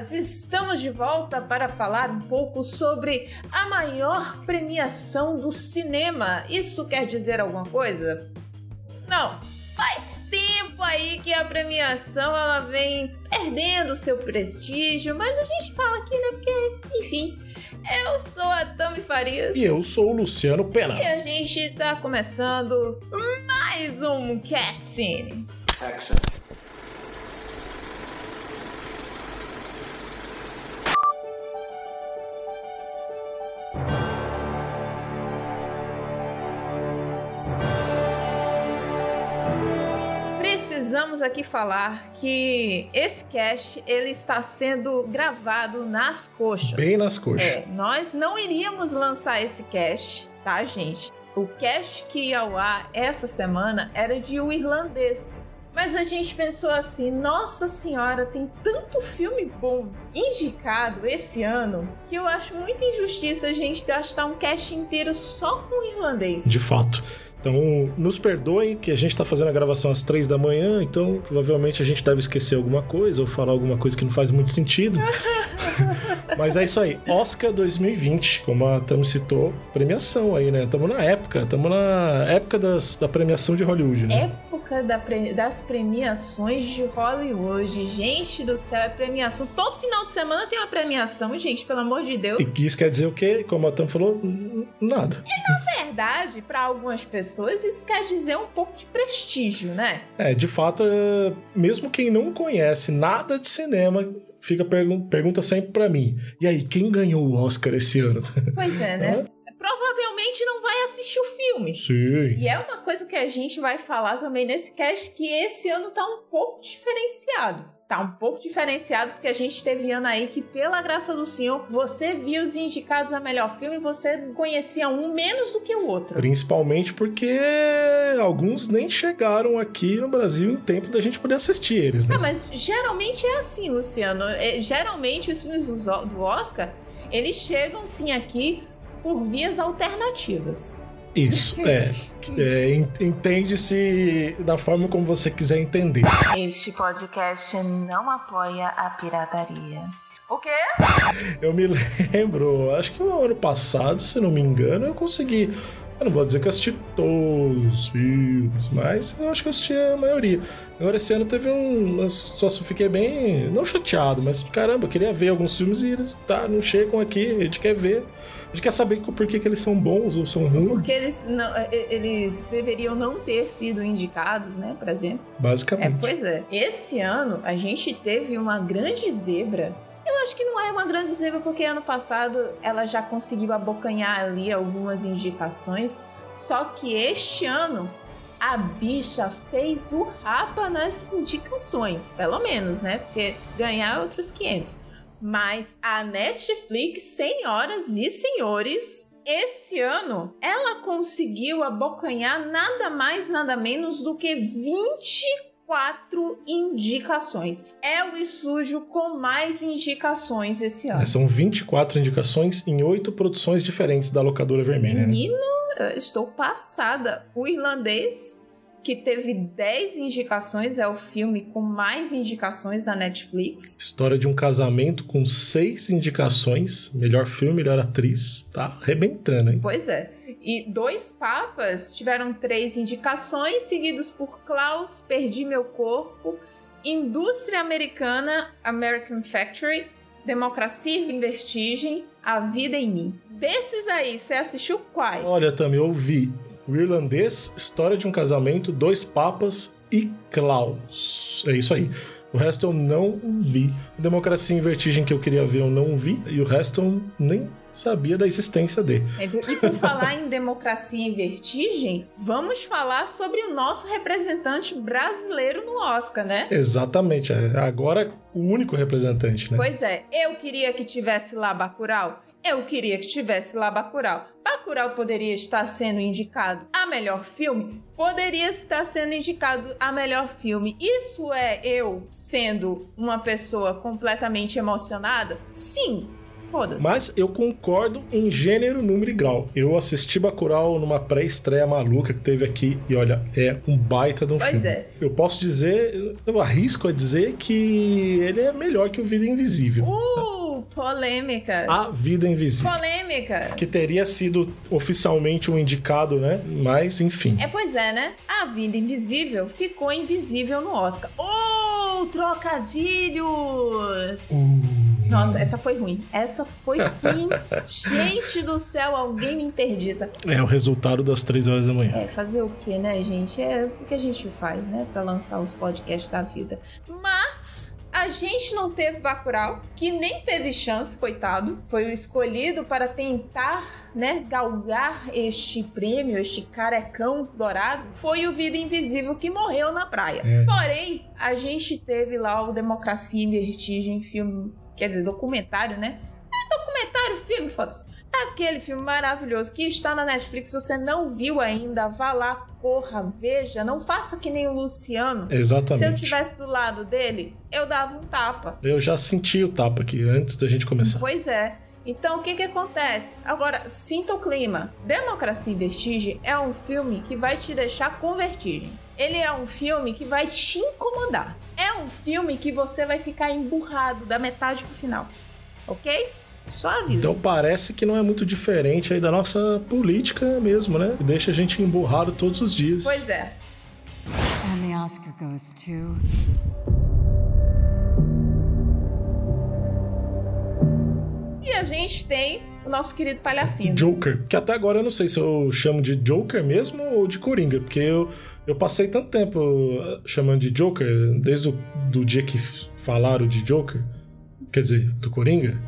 estamos de volta para falar um pouco sobre a maior premiação do cinema. Isso quer dizer alguma coisa? Não. Faz tempo aí que a premiação ela vem perdendo seu prestígio, mas a gente fala aqui, né? Porque, enfim, eu sou a Tami Farias. E eu sou o Luciano Pena. E a gente tá começando mais um Cat Scene. Action. Precisamos aqui falar que esse cast ele está sendo gravado nas coxas. Bem nas coxas. É, nós não iríamos lançar esse cast, tá, gente? O cast que ia ao ar essa semana era de O Irlandês. Mas a gente pensou assim: nossa senhora, tem tanto filme bom indicado esse ano que eu acho muita injustiça a gente gastar um cast inteiro só com o irlandês. De fato. Então, nos perdoem que a gente está fazendo a gravação às três da manhã, então provavelmente a gente deve esquecer alguma coisa ou falar alguma coisa que não faz muito sentido. Mas é isso aí. Oscar 2020, como a Tamo citou, premiação aí, né? Estamos na época, estamos na época das, da premiação de Hollywood, né? Época da pre... das premiações de Hollywood. Gente do céu, é premiação. Todo final de semana tem uma premiação, gente, pelo amor de Deus. E isso quer dizer o quê? Como a Tamo falou, nada. E na verdade, para algumas pessoas, isso quer dizer um pouco de prestígio, né? É, de fato, é, mesmo quem não conhece nada de cinema fica pergun pergunta sempre para mim. E aí, quem ganhou o Oscar esse ano? Pois é, né? Provavelmente não vai assistir o filme. Sim. E é uma coisa que a gente vai falar também nesse cast que esse ano tá um pouco diferenciado tá um pouco diferenciado, porque a gente teve ano aí que, pela graça do Senhor, você viu os indicados a melhor filme e você conhecia um menos do que o outro. Principalmente porque alguns nem chegaram aqui no Brasil em tempo da gente poder assistir eles, né? Ah, mas geralmente é assim, Luciano. É, geralmente os filmes do Oscar, eles chegam sim aqui por vias alternativas. Isso, é. é Entende-se da forma como você quiser entender. Este podcast não apoia a pirataria. O quê? Eu me lembro, acho que no ano passado, se não me engano, eu consegui. Eu não vou dizer que eu assisti todos os filmes, mas eu acho que eu assisti a maioria. Agora esse ano teve um. Só fiquei bem. Não chateado, mas caramba, eu queria ver alguns filmes e eles tá, não chegam aqui, a gente quer ver. A gente quer saber por que, que eles são bons ou são ruins. Porque eles, não, eles deveriam não ter sido indicados, né? Por exemplo. Basicamente. É, pois é. Esse ano a gente teve uma grande zebra eu acho que não é uma grande zebra, porque ano passado ela já conseguiu abocanhar ali algumas indicações. Só que este ano a bicha fez o rapa nas indicações, pelo menos, né? Porque ganhar outros 500. Mas a Netflix, senhoras e senhores, esse ano ela conseguiu abocanhar nada mais, nada menos do que 24 indicações. É o estúdio com mais indicações esse ano. É, são 24 indicações em oito produções diferentes da locadora vermelha. Né? Menino, né? estou passada. O irlandês que teve 10 indicações, é o filme com mais indicações da Netflix. História de um casamento com seis indicações, melhor filme, melhor atriz, tá arrebentando, hein? Pois é. E Dois Papas tiveram três indicações, seguidos por Klaus, Perdi Meu Corpo, Indústria Americana, American Factory, Democracia em Vestigem, A Vida em Mim. Desses aí, você assistiu quais? Olha, também eu vi o Irlandês, História de um Casamento, Dois Papas e Klaus. É isso aí. O resto eu não vi. Democracia em Vertigem que eu queria ver eu não vi. E o resto eu nem sabia da existência dele. É, e por falar em Democracia em Vertigem, vamos falar sobre o nosso representante brasileiro no Oscar, né? Exatamente. É agora o único representante, né? Pois é. Eu queria que tivesse lá Bacurau. Eu queria que tivesse lá Bacurau. Bacurau poderia estar sendo indicado a melhor filme? Poderia estar sendo indicado a melhor filme. Isso é eu sendo uma pessoa completamente emocionada? Sim, foda-se. Mas eu concordo em gênero, número e grau. Eu assisti Bacurau numa pré-estreia maluca que teve aqui e olha, é um baita de um Pois filme. é. Eu posso dizer, eu arrisco a dizer que ele é melhor que o Vida Invisível. Uh, polêmicas. A Vida Invisível. Polêmicas. Que teria sido oficialmente um indicado, né? Mas, enfim. É, pois é, né? A Vida Invisível ficou invisível no Oscar. Oh, trocadilhos! Nossa, essa foi ruim. Essa foi ruim. gente do céu, alguém me interdita. É o resultado das três horas da manhã. É, fazer o que, né, gente? É o que a gente faz, né, Pra lançar os podcasts da vida. Mas a gente não teve Bacurau, que nem teve chance, coitado. Foi o escolhido para tentar, né, galgar este prêmio, este carecão dourado. Foi o Vida Invisível que morreu na praia. É. Porém, a gente teve lá o Democracia em Vertigem, filme, quer dizer, documentário, né? É documentário, filme, foda-se. Aquele filme maravilhoso que está na Netflix, você não viu ainda, vá lá, corra, veja. Não faça que nem o Luciano. Se eu Exatamente. tivesse do lado dele, eu dava um tapa. Eu já senti o tapa aqui antes da gente começar. Pois é. Então, o que que acontece? Agora, sinta o clima. Democracia em Vestigem é um filme que vai te deixar com vertigem. Ele é um filme que vai te incomodar. É um filme que você vai ficar emburrado da metade pro final. Ok? Só aviso. Então parece que não é muito diferente aí da nossa política mesmo, né? Que Deixa a gente emburrado todos os dias. Pois é. And the Oscar goes to. E a gente tem o nosso querido palhacinho. Joker, que até agora eu não sei se eu chamo de Joker mesmo ou de Coringa, porque eu, eu passei tanto tempo uh, chamando de Joker, desde o do dia que falaram de Joker, quer dizer, do Coringa.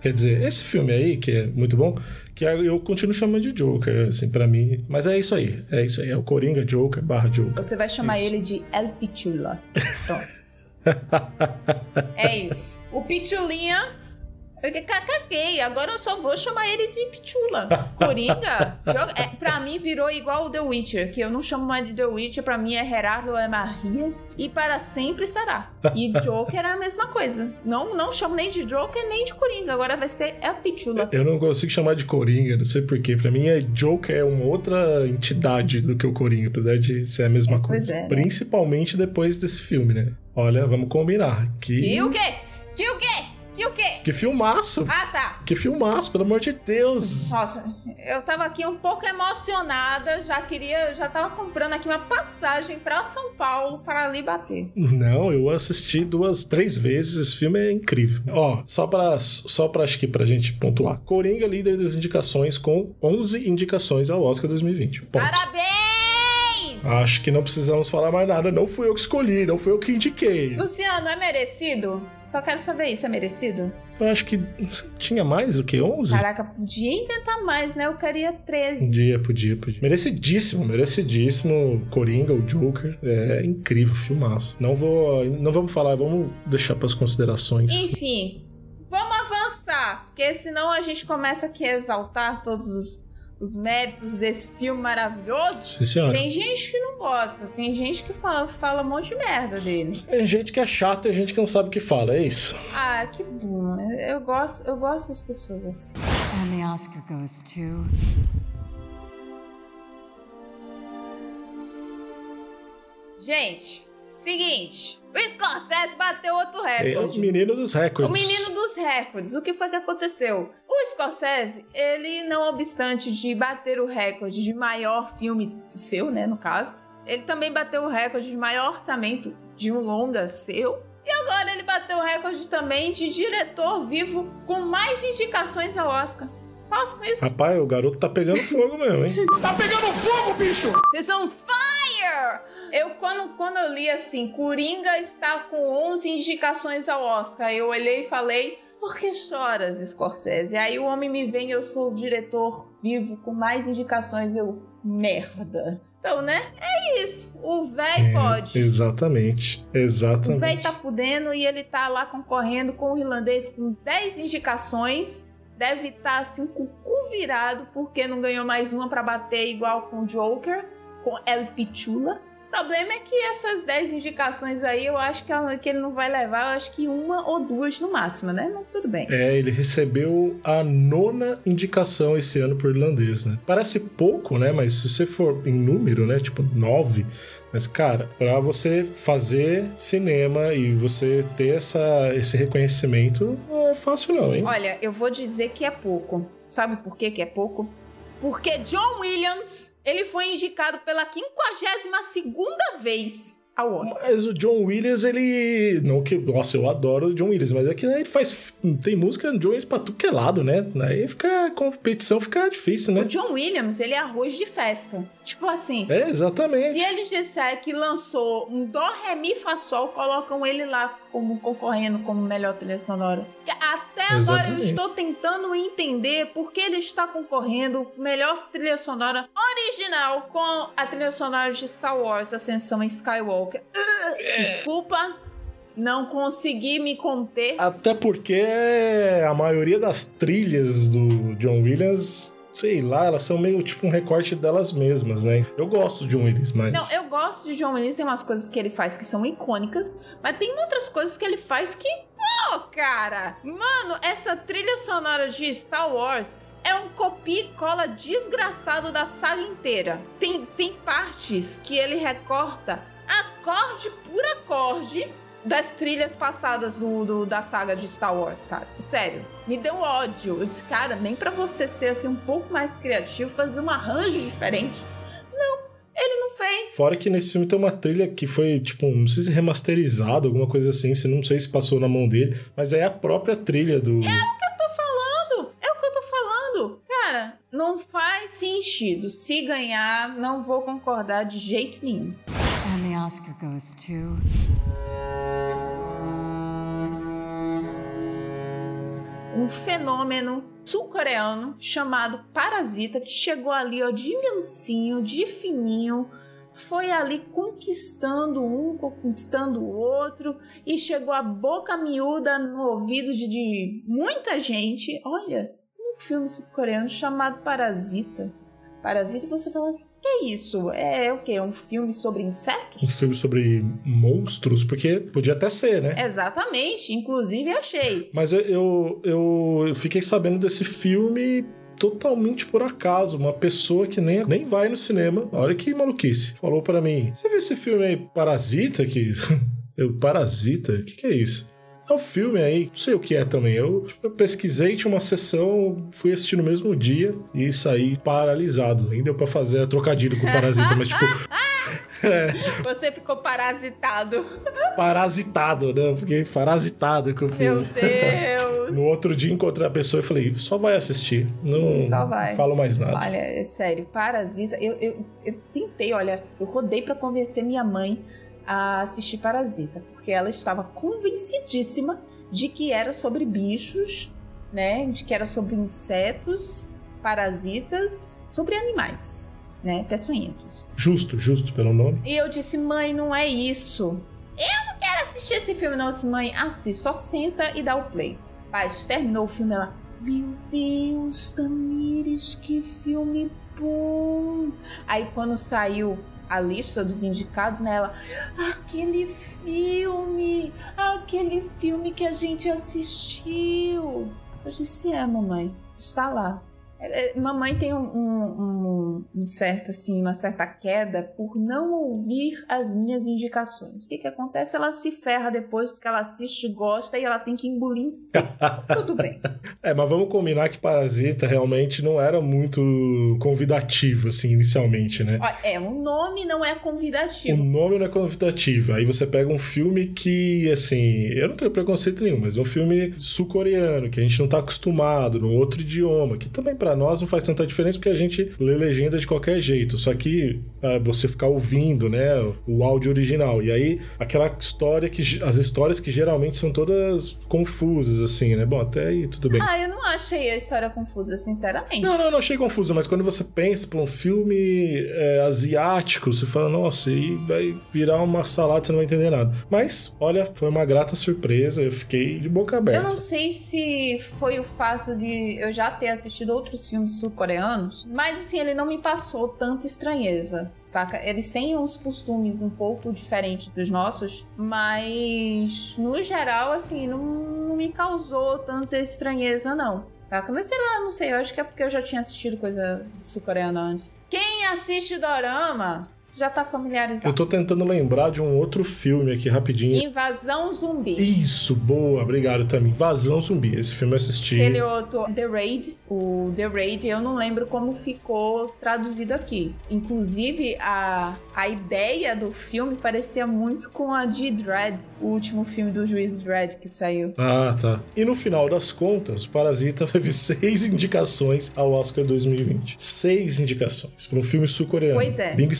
Quer dizer, esse filme aí, que é muito bom, que eu continuo chamando de Joker, assim, pra mim. Mas é isso aí, é isso aí, é o Coringa Joker barra Joker. Você vai chamar ele de El Pichula. Pronto. é isso. O Pichulinha. Eu que caguei, agora eu só vou chamar ele de Pichula. Coringa, joga- é, pra mim virou igual o The Witcher, que eu não chamo mais de The Witcher, pra mim é Gerardo Emarrias e para sempre será. E Joker é a mesma coisa. Não, não chamo nem de Joker nem de Coringa, agora vai ser El Pichula. Eu não consigo chamar de Coringa, não sei porquê. Pra mim, é Joker é uma outra entidade do que o Coringa, apesar de ser a mesma pois coisa. é, né? Principalmente depois desse filme, né? Olha, vamos combinar. Que, Que o quê? Que filmaço! Ah, tá. Que filmaço, pelo amor de Deus! Nossa, eu tava aqui um pouco emocionada, já queria, já tava comprando aqui uma passagem pra São Paulo para ali bater. Não, eu assisti duas, três vezes. Esse filme é incrível. Ó, só pra, só pra acho que pra gente pontuar. Coringa, líder das indicações, com 11 indicações ao Oscar 2020. Ponto. Parabéns! Acho que não precisamos falar mais nada. Não fui eu que escolhi, não fui eu que indiquei. Luciano, é merecido? Só quero saber isso, é merecido? Eu acho que tinha mais o que? 11? Caraca, podia inventar mais, né? Eu queria 13. Podia, podia, podia. Merecidíssimo, merecidíssimo. Coringa, o Joker. É incrível, filmaço. Não vou. Não vamos falar, vamos deixar para as considerações. Enfim, vamos avançar, porque senão a gente começa aqui a exaltar todos os, os méritos desse filme maravilhoso. Sim, senhora. Tem gente que não gosta, tem gente que fala, fala um monte de merda dele. É gente que é chata e gente que não sabe o que fala, é isso. Ah, que bom. Eu gosto, eu gosto das pessoas assim. And the Oscar goes to. Gente, seguinte. O Scorsese bateu outro É o recorde. menino dos O recordes. menino dos recordes. O que foi que aconteceu? O Scorsese, ele, não obstante de bater o recorde de maior filme seu, né, no caso, ele também bateu o recorde de maior orçamento de um longa seu. E agora ele bateu o recorde também de diretor vivo com mais indicações ao Oscar. Posso com isso? Rapaz, o garoto tá pegando fogo mesmo, hein? It's on fire! Eu, quando, quando eu li assim, Coringa está com 11 indicações ao Oscar, eu olhei e falei, por que choras, Scorsese? Aí o homem me vem, eu sou o diretor vivo com mais indicações, eu, merda. Então, né? É isso. O véi pode. Exatamente. O Exatamente. véi tá podendo e ele tá lá concorrendo com o irlandês com 10 indicações. Deve estar assim com o cu virado porque não ganhou mais uma pra bater igual com o Joker, com El Pichula. O problema é que essas 10 indicações aí, eu acho que, ela- que ele não vai levar, eu acho que uma ou duas no máximo, né? Mas tudo bem. É, ele recebeu a nona indicação esse ano por irlandês, né? Parece pouco, né? Mas se você for em número, né? Tipo, nove. Mas, cara, pra você fazer cinema e você ter essa, esse reconhecimento, não é fácil não, hein? Olha, eu vou dizer que é pouco. Sabe por que que é pouco? Porque John Williams, ele foi indicado pela 52ª vez ao Oscar. Mas o John Williams, ele. Não que. Nossa, eu adoro o John Williams, mas é que ele faz. Tem música John Williams pra tudo que é lado, né? Aí fica. A competição fica difícil, O né? John Williams, ele é arroz de festa. Tipo assim, É, exatamente. se eles disser que lançou um Dó, Ré, Mi, Fá, Sol, colocam ele lá como concorrendo como melhor trilha sonora. Até agora eu Exatamente. estou tentando entender por que ele está concorrendo melhor trilha sonora original com a trilha sonora de Star Wars Ascensão em Skywalker. Ugh, Desculpa, não consegui me conter. Até porque a maioria das trilhas do John Williams, sei lá, elas são meio tipo um recorte delas mesmas, né? Eu gosto do John Williams, mas. Não, eu gosto de John Williams, tem umas coisas que ele faz que são icônicas, mas tem outras coisas que ele faz que, pô, cara, mano, essa trilha sonora de Star Wars é um copia e cola desgraçado da saga inteira. Tem, tem partes que ele recorta acorde por acorde das trilhas passadas do, do- da saga de Star Wars, cara. Sério, me deu ódio. Eu disse, cara, nem pra você ser assim um pouco mais criativo, fazer um arranjo diferente. Não, ele não fez. Fora que nesse filme tem uma trilha que foi, tipo, não sei se remasterizado, alguma coisa assim, se não sei se passou na mão dele, mas é a própria trilha do. eu tô falando! É o que eu tô falando! Cara, não faz sentido. Se ganhar, não vou concordar de jeito nenhum. And the Oscar goes to. Um fenômeno sul-coreano chamado Parasita, que chegou ali, ó, de mansinho, de fininho, foi ali conquistando um, conquistando o outro, e chegou a boca miúda no ouvido de, de muita gente. Olha, tem um filme sul-coreano chamado Parasita. Parasita, você fala, que é isso? É o quê? É um filme sobre insetos? Um filme sobre monstros, porque podia até ser, né? Exatamente, inclusive achei. Mas eu, eu, eu fiquei sabendo desse filme totalmente por acaso. Uma pessoa que nem, nem vai no cinema, olha que maluquice, falou pra mim: Você viu esse filme aí, Parasita? Que... eu, Parasita? O que, que é isso? É um filme aí, não sei o que é também. Eu, eu pesquisei, tinha uma sessão, fui assistir no mesmo dia e saí paralisado. Nem deu pra fazer trocadilho com Parasita, mas tipo, Você ficou parasitado. parasitado, né? Eu fiquei parasitado com o Meu filme. Deus. No outro dia encontrei a pessoa e falei, só vai assistir. Não Só vai. falo mais nada. Olha, é sério, Parasita. Eu, eu, eu tentei, olha, eu rodei pra convencer minha mãe a assistir Parasita, porque ela estava convencidíssima de que era sobre bichos, né? De que era sobre insetos, parasitas, sobre animais, né? Peçonhentos. Justo, justo pelo nome. E eu disse, mãe, não é isso. Eu não quero assistir esse filme, não. Eu disse, mãe, assiste, só senta e dá o play. Paz, terminou o filme, ela. Meu Deus, Tamires, que filme bom! Aí quando saiu a lista dos indicados, né? Ela, aquele filme, aquele filme que a gente assistiu. Eu disse, é, mamãe, está lá. É, Mamãe tem um, um- um- certo, assim, uma certa queda por não ouvir as minhas indicações. O que que acontece? Ela se ferra depois porque ela assiste, gosta e ela tem que engolir em si. Tudo bem. É, mas vamos combinar que Parasita realmente não era muito convidativo, assim, inicialmente, né? É, o nome não é O convidativo. nome não é convidativo. Aí você pega um filme que, assim, eu não tenho preconceito nenhum, mas é um filme sul-coreano, que a gente não tá acostumado, num outro idioma, que também pra nós não faz tanta diferença porque a gente lê legenda de qualquer jeito. Só que ah, você ficar ouvindo, né, o áudio original. E aí, aquela história que. As histórias que geralmente são todas confusas, assim, né? Bom, até aí tudo bem. Ah, eu não achei a história confusa, sinceramente. Não, não, não achei confuso, mas quando você pensa pra um filme é, asiático, você fala, nossa, e vai virar uma salada, você não vai entender nada. Mas, olha, foi uma grata surpresa, eu fiquei de boca aberta. Eu não sei se foi o fato de eu já ter assistido outros outros filmes sul-coreanos, mas assim, ele não me passou tanta estranheza, saca? Eles têm uns costumes um pouco diferentes dos nossos, mas no geral, assim, não, não me causou tanta estranheza, não. Saca? Mas sei lá, não sei, eu acho que é porque eu já tinha assistido coisa sul-coreana antes. Quem assiste Dorama já tá familiarizado. Eu tô tentando lembrar de um outro filme aqui rapidinho. Invasão Zumbi. Isso, boa, obrigado também. Invasão Zumbi. Esse filme eu assisti. Aquele outro, The Raid. O The Raid, eu não lembro como ficou traduzido aqui. Inclusive, a, a ideia do filme parecia muito com a de Dread, o último filme do Juiz Dread que saiu. Ah, tá. E no final das contas, o Parasita teve seis indicações ao Oscar 2020. Seis indicações para um filme sul-coreano. Pois é. Língua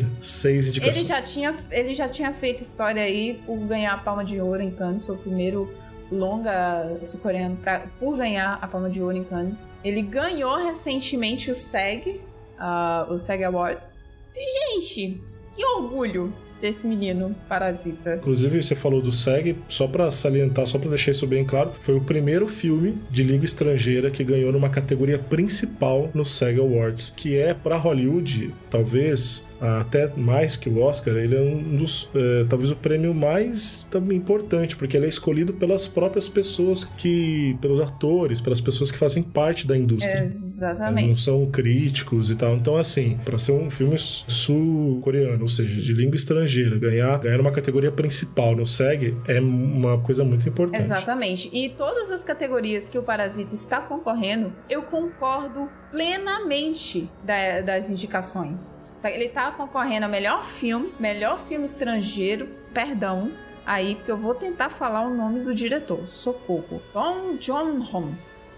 estrangeira. Seis indicações. Ele já tinha, ele já tinha feito história aí por ganhar a Palma de Ouro em Cannes, foi o primeiro longa sul-coreano por ganhar a Palma de Ouro em Cannes. Ele ganhou recentemente o SEG, ah, o SEG Awards. E, gente, que orgulho desse menino parasita. Inclusive, você falou do SEG, só pra salientar, só pra deixar isso bem claro, foi o primeiro filme de língua estrangeira que ganhou numa categoria principal no SEG Awards, que é pra Hollywood, talvez até mais que o Oscar, ele é um dos, é, talvez o prêmio mais também importante, porque ele é escolhido pelas próprias pessoas que, pelos atores, pelas pessoas que fazem parte da indústria. Não Exatamente. são críticos e tal. Então, assim, pra ser um filme sul-coreano, ou seja, de língua estrangeira, ganhar, ganhar uma categoria principal no SEG é uma coisa muito importante. Exatamente. E todas as categorias que o Parasita está concorrendo, eu concordo plenamente da- das indicações. Ele tá concorrendo a melhor filme, melhor filme estrangeiro, perdão, aí, porque eu vou tentar falar o nome do diretor. Socorro. Bong Joon-ho.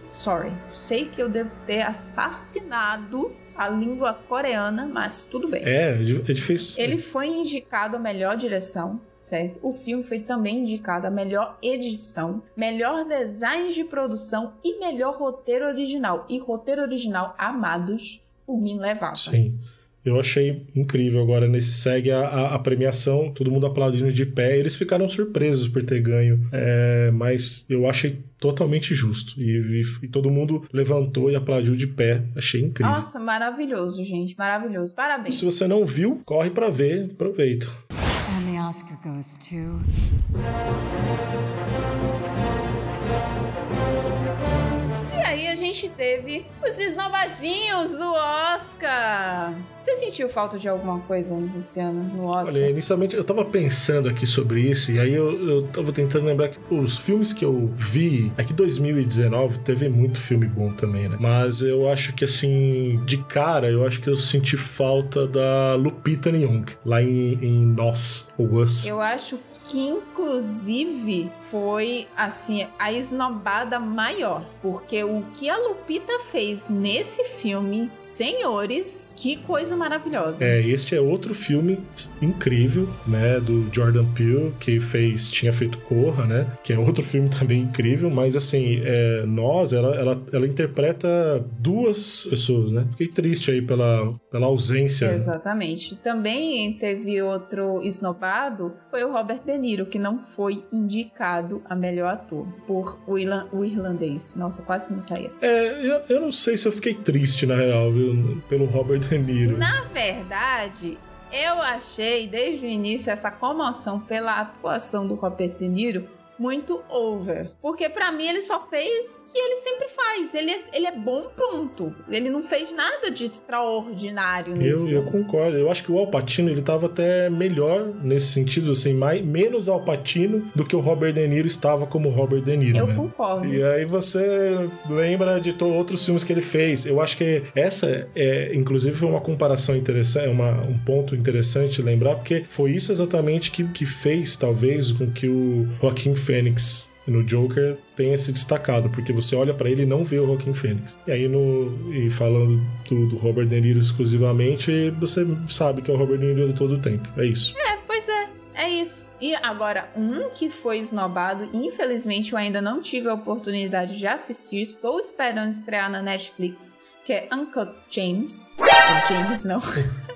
Sorry. Sei que eu devo ter assassinado a língua coreana, mas tudo bem. É, é difícil. Ele foi indicado a melhor direção, certo? O filme foi também indicado a melhor edição, melhor design de produção e melhor roteiro original. E roteiro original, amados, por mim levava. Sim. Eu achei incrível agora nesse segue a, a- a premiação, todo mundo aplaudindo de pé. Eles ficaram surpresos por ter ganho, é, mas eu achei totalmente justo. E, e- e todo mundo levantou e aplaudiu de pé. Achei incrível. Nossa, maravilhoso, gente. Maravilhoso. Parabéns. Se você não viu, corre pra ver, aproveita. And the Oscar goes to. Gente teve os esnobadinhos do Oscar. Você sentiu falta de alguma coisa, Luciano, no Oscar? Olha, inicialmente eu tava pensando aqui sobre isso, e aí eu, eu tava tentando lembrar que os filmes que eu vi. É que 2019 teve muito filme bom também, né? Mas eu acho que assim, de cara, eu acho que eu senti falta da Lupita Nyong'o, lá em, em Nós, ou Us. Eu acho que, inclusive, foi, assim, a esnobada maior. Porque o que a Lupita fez nesse filme, senhores, que coisa maravilhosa. É, este é outro filme incrível, né, do Jordan Peele, que fez, tinha feito Corra, né, que é outro filme também incrível, mas assim, é, nós, ela, ela, ela interpreta duas pessoas, né, fiquei triste aí pela, pela ausência. Exatamente. Também teve outro esnobado, foi o Robert De Niro, que não foi indicado a melhor ator por o, Irla- o irlandês. Nossa, quase que não saía. É, eu, eu não sei se eu fiquei triste, na real, viu, pelo Robert De Niro. Na verdade, eu achei desde o início essa comoção pela atuação do Robert De Niro muito over. Porque pra mim ele só fez e ele sempre faz. Ele é, ele é bom pronto. Ele não fez nada de extraordinário nesse Eu, filme. eu concordo. Eu acho que o Alpatino ele tava até melhor nesse sentido, assim, mais, menos Alpatino do que o Robert De Niro estava como Robert De Niro, Eu né? concordo. E aí você lembra de outros filmes que ele fez. Eu acho que essa é, inclusive, foi uma comparação interessante, uma, um ponto interessante lembrar, porque foi isso exatamente que, que fez, talvez, com que o Joaquim Fênix no Joker tenha se destacado, porque você olha pra ele e não vê o Joaquim Fênix. E aí, no, e falando do, do Robert De Niro exclusivamente, você sabe que é o Robert De Niro todo o tempo. É isso. É, pois é. É isso. E agora, um que foi esnobado, infelizmente eu ainda não tive a oportunidade de assistir, estou esperando estrear na Netflix, que é Uncut James. James, não.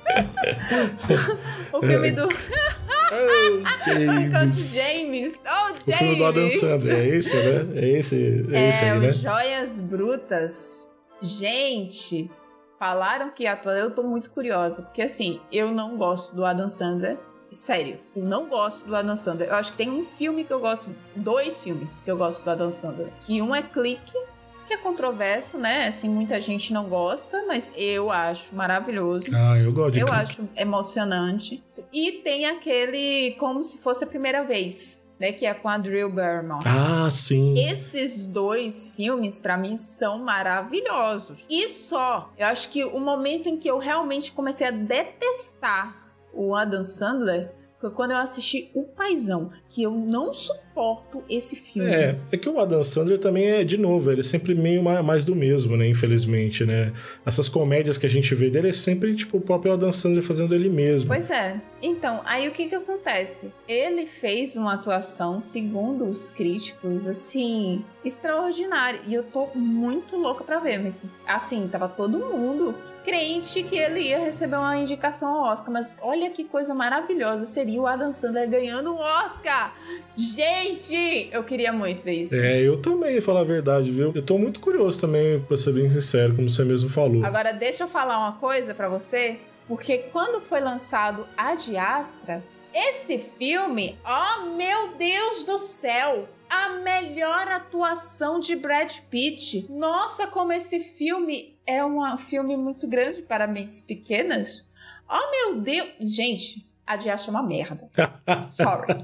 o filme do Uncut James. Oh, O filme do Adam James! Sandler, é esse, né? É esse, é esse É, aí, né? Joias Brutas. Gente, falaram que ator. Eu tô muito curiosa, porque assim, eu não gosto do Adam Sandler. Sério, eu não gosto do Adam Sandler. Eu acho que tem um filme que eu gosto, dois filmes que eu gosto do Adam Sandler. Que um é Clique, que é controverso, né? Assim, muita gente não gosta, mas eu acho maravilhoso. Ah, eu gosto de Eu acho emocionante. E tem aquele Como Se Fosse a Primeira Vez, né? Que é com a Drew Barrymore. Ah, sim. Esses dois filmes, pra mim, são maravilhosos. E só, eu acho que o momento em que eu realmente comecei a detestar o Adam Sandler quando eu assisti O Paizão, que eu não suporto esse filme. É, é que o Adam Sandler também é, de novo, ele é sempre meio ma- mais do mesmo, né? Infelizmente, né? Essas comédias que a gente vê dele é sempre, tipo, o próprio Adam Sandler fazendo ele mesmo. Pois é. Então, aí o que que acontece? Ele fez uma atuação, segundo os críticos, assim, extraordinária. E eu tô muito louca pra ver. Mas, assim, tava todo mundo crente que ele ia receber uma indicação ao Oscar. Mas olha que coisa maravilhosa seria o Adam Sandler ganhando o Oscar! Gente! Eu queria muito ver isso. É, eu também, falar a verdade, viu? Eu tô muito curioso também, pra ser bem sincero, como você mesmo falou. Agora, deixa eu falar uma coisa pra você, porque quando foi lançado A Diastra, esse filme, oh meu Deus do céu, a melhor atuação de Brad Pitt. Nossa, como esse filme é um filme muito grande para mentes pequenas. Oh meu Deus, gente, A Diastra é uma merda. Sorry.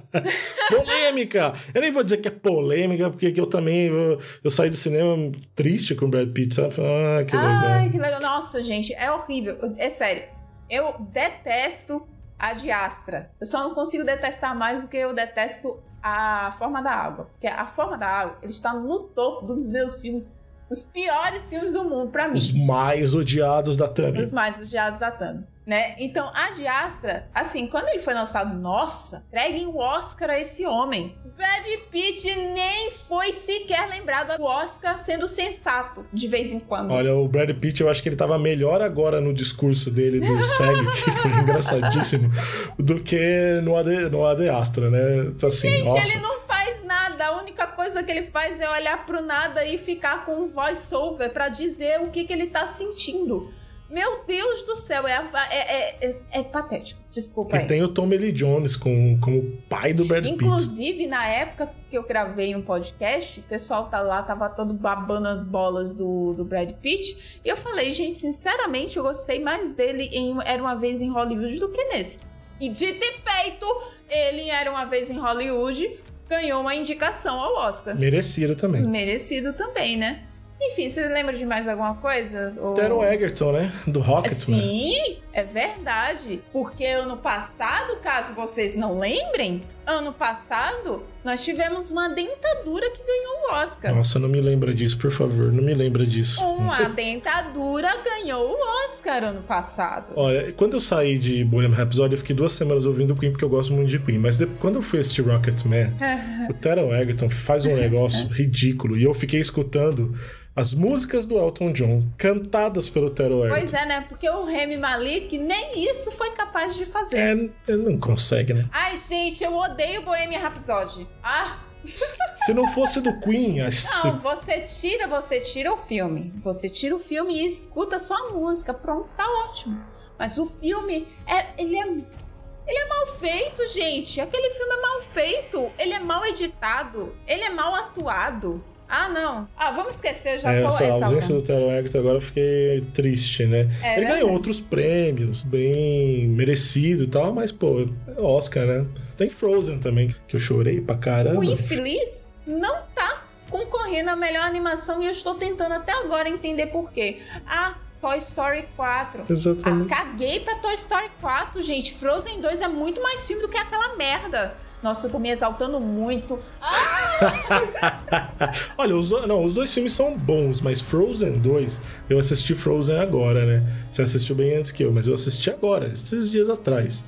polêmica! Eu nem vou dizer que é polêmica, porque que eu também. Eu, eu saí do cinema triste com o Brad Pitt, sabe? Ah, que legal. Ai, que legal. Nossa, gente, é horrível. É sério. Eu detesto a diastra. Eu só não consigo detestar mais do que eu detesto a forma da água. Porque a forma da água, ele está no topo dos meus filmes, os piores filmes do mundo, pra mim. Os mais odiados da Thumb. Os mais odiados da Tami. Né? Então, a Diastra, assim, quando ele foi lançado, nossa, entreguem o Oscar a esse homem. Brad Pitt nem foi sequer lembrado do Oscar sendo sensato de vez em quando. Olha, o Brad Pitt, eu acho que ele tava melhor agora no discurso dele do SEG, que foi engraçadíssimo, do que no AD, no AD Astra, né? Assim, Gente, nossa. ele não única coisa que ele faz é olhar pro nada e ficar com um voice-over pra dizer o que, que ele tá sentindo. Meu Deus do céu, é, é, é, é, é patético. Desculpa E aí. tem o Tommy Lee Jones com, como pai do Brad Pitt. Inclusive, na época que eu gravei um podcast, o pessoal tá lá, tava todo babando as bolas do, do Brad Pitt. E eu falei, gente, sinceramente, eu gostei mais dele em Era Uma Vez em Hollywood do que nesse. E dito e feito, ele Era Uma Vez em Hollywood ganhou uma indicação ao Oscar. Merecido também. Merecido também, né? Enfim, você lembra de mais alguma coisa? Ou- Teron Egerton, né? Do Rocketman. Sim, é verdade. Porque ano passado, caso vocês não lembrem, ano passado nós tivemos uma dentadura que ganhou o Oscar. Nossa, não me lembra disso, por favor. Não me lembra disso. Uma dentadura ganhou o Oscar ano passado. Olha, quando eu saí de Bohemian Rhapsody, eu fiquei duas semanas ouvindo Queen, porque eu gosto muito de Queen. Mas de- quando eu fui assistir Rocketman, o Teron Egerton faz um negócio ridículo. E eu fiquei escutando as músicas do Elton John, cantadas pelo Egerton. Pois é, né? Porque o Remy Malik nem isso foi capaz de fazer. É, ele não consegue, né? Ai, gente, eu odeio Bohemian Rhapsody. Ah, Se não fosse do Queen, a se- Não, você tira, você tira o filme. Você tira o filme e escuta só a música. Pronto, tá ótimo. Mas o filme é. Ele é. Ele é mal feito, gente. Aquele filme é mal feito. Ele é mal editado. Ele é mal atuado. Ah, não. Ah, vamos esquecer, já é, tô essa ausência do Teron Egerton agora eu fiquei triste, né? É ele ganhou outros prêmios, bem merecido e tal, mas, pô, é Oscar, né? Tem Frozen também, que eu chorei pra caramba. O Infeliz não tá concorrendo à melhor animação e eu estou tentando até agora entender por quê. Ah, Toy Story 4. Ah, Exatamente. caguei pra Toy Story 4, gente. Frozen 2 é muito mais filme do que aquela merda. Nossa, eu tô me exaltando muito. Olha, os, do- não, os dois filmes são bons, mas Frozen 2, eu assisti Frozen agora, né? Você assistiu bem antes que eu, mas eu assisti agora, esses dias atrás.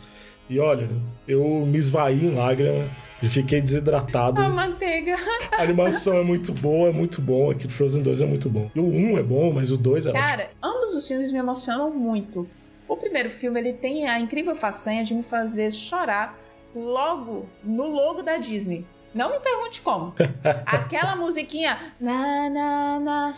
E olha, eu me esvaí em lágrimas e fiquei desidratado. A manteiga. A animação é muito boa, é muito bom. Aqui do Frozen 2 é muito bom. E o 1 é bom, mas o 2 é ótimo. Cara, ambos os filmes me emocionam muito. O primeiro filme, ele tem a incrível façanha de me fazer chorar logo no logo da Disney. Não me pergunte como. Aquela musiquinha. Na, na, na.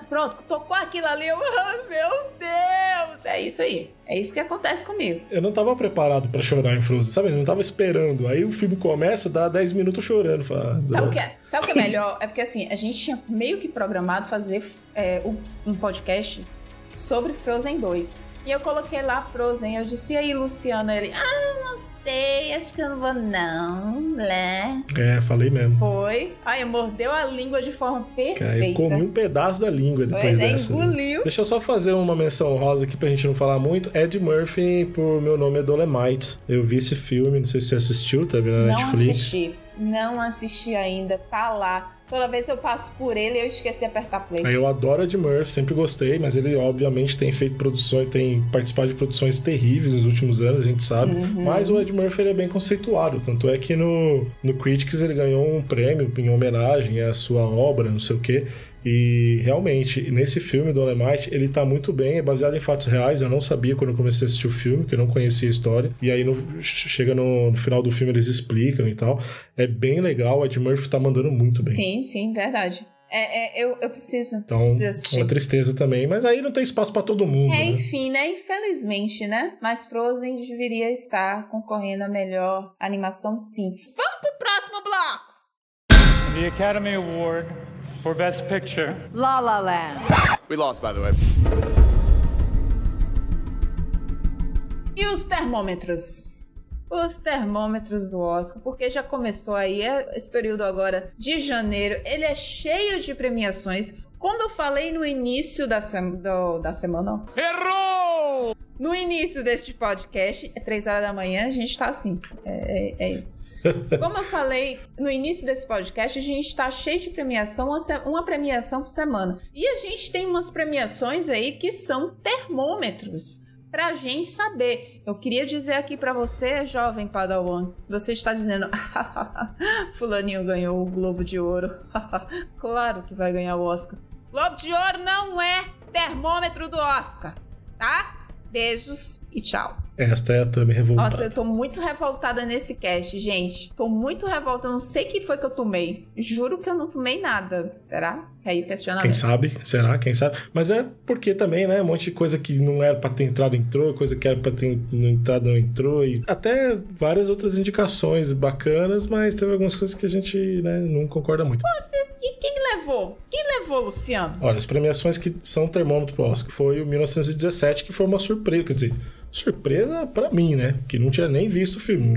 Pronto, tocou aquilo ali. Eu, oh, meu Deus! É isso aí. É isso que acontece comigo. Eu não tava preparado pra chorar em Frozen, sabe? Eu não tava esperando. Aí o filme começa, dá 10 minutos chorando. Fala, sabe, o que é, sabe o que é melhor? É porque assim, a gente tinha meio que programado fazer é, um podcast sobre Frozen 2. E eu coloquei lá Frozen. Eu disse, e aí, Luciano? Ele, ah, não sei, acho que eu não vou, não, né? É, falei mesmo. Foi. Ai, mordeu a língua de forma perfeita. eu comi um pedaço da língua depois pois é, dessa. engoliu. Deixa eu só fazer uma menção rosa aqui pra gente não falar muito. Ed Murphy, por meu nome é Dolemite. Eu vi esse filme, não sei se você assistiu, tá vendo na não Netflix. Não assisti. Não assisti ainda, tá lá Toda vez eu passo por ele, eu esqueci de apertar play. Eu adoro Ed Murphy, sempre gostei, mas ele obviamente tem feito produções, tem participado de produções terríveis nos últimos anos, a gente sabe. Uhum. Mas o Ed Murphy ele é bem conceituado, tanto é que no, no Critics ele ganhou um prêmio em homenagem à sua obra, não sei o quê. E realmente, nesse filme, Dolemite, ele tá muito bem, é baseado em fatos reais. Eu não sabia quando eu comecei a assistir o filme, que eu não conhecia a história. E aí, no, chega no, no, final do filme, eles explicam e tal. É bem legal, o Ed Murphy tá mandando muito bem. Sim, sim, verdade. É, é, eu, eu preciso. Então, preciso assistir. uma tristeza também, mas aí não tem espaço para todo mundo. É, né? enfim, né? Infelizmente, né? Mas Frozen deveria estar concorrendo a melhor animação, sim. Vamos pro próximo bloco! The Academy Award for Best Picture. La La Land. We lost, by the way. E os termômetros? Os termômetros do Oscar, porque já começou aí é esse período agora de janeiro, ele é cheio de premiações. Como eu falei no início da, sema, do, da semana. Errou! No início deste podcast, é 3 horas da manhã, a gente tá assim. É, é, é isso. Como eu falei no início desse podcast, a gente tá cheio de premiação, uma, premiação por semana. E a gente tem umas premiações aí que são termômetros pra gente saber. Eu queria dizer aqui para você, jovem Padawan, você está dizendo, fulaninho ganhou o Globo de Ouro. claro que vai ganhar o Oscar. Globo de Ouro não é termômetro do Oscar, tá? Beijos e tchau. Esta é a Tami revoltada. Nossa, eu tô muito revoltada nesse cast, gente. Tô muito revoltada. Não sei o que foi que eu tomei. Juro que eu não tomei nada. Será? Aí o questionamento. Quem sabe? Será? Quem sabe? Mas é porque também, né? Um monte de coisa que não era pra ter entrado entrou, coisa que era pra ter entrado não entrou. E até várias outras indicações bacanas, mas teve algumas coisas que a gente né, não concorda muito. Pô, e quem levou? Quem levou, Luciano? Olha, as premiações que são termômetro pro Oscar foi o 1917, que foi uma surpresa. Quer dizer, surpresa para mim, né? Que não tinha nem visto o filme.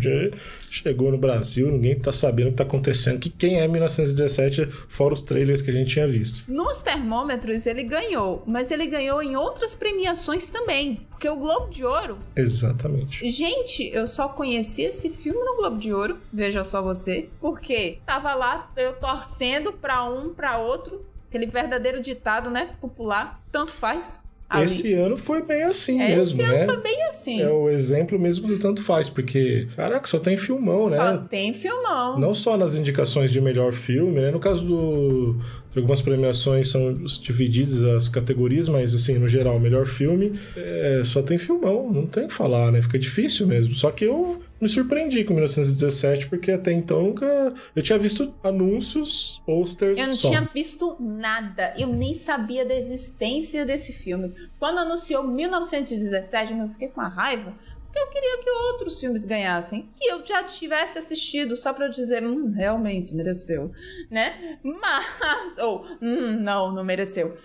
Chegou no Brasil, ninguém tá sabendo o que tá acontecendo. Que quem é 1917, fora os trailers que a gente tinha visto. Nos termômetros ele ganhou, mas ele ganhou em outras premiações também. Porque o Globo de Ouro. Exatamente. Gente, eu só conheci esse filme no Globo de Ouro. Veja só você. Porque tava lá eu torcendo pra um, pra outro. Aquele verdadeiro ditado, né? Popular. Tanto faz. Ali. Esse ano foi bem assim é, mesmo, esse né? Ano foi bem assim. É o exemplo mesmo do tanto faz, porque, caraca, só tem filmão, né? Só tem filmão. Não só nas indicações de melhor filme, né? No caso do algumas premiações são divididas as categorias, mas assim, no geral, melhor filme, é, só tem filmão, não tem o que falar, né? Fica difícil mesmo. Só que eu me surpreendi com 1917, porque até então nunca. Eu tinha visto anúncios, posters. Eu não só. tinha visto nada. Eu nem sabia da existência desse filme. Quando anunciou 1917, eu fiquei com uma raiva. Porque eu queria que outros filmes ganhassem, que eu já tivesse assistido, só pra eu dizer, hum, realmente mereceu, né? Mas, ou, hum, não, não mereceu.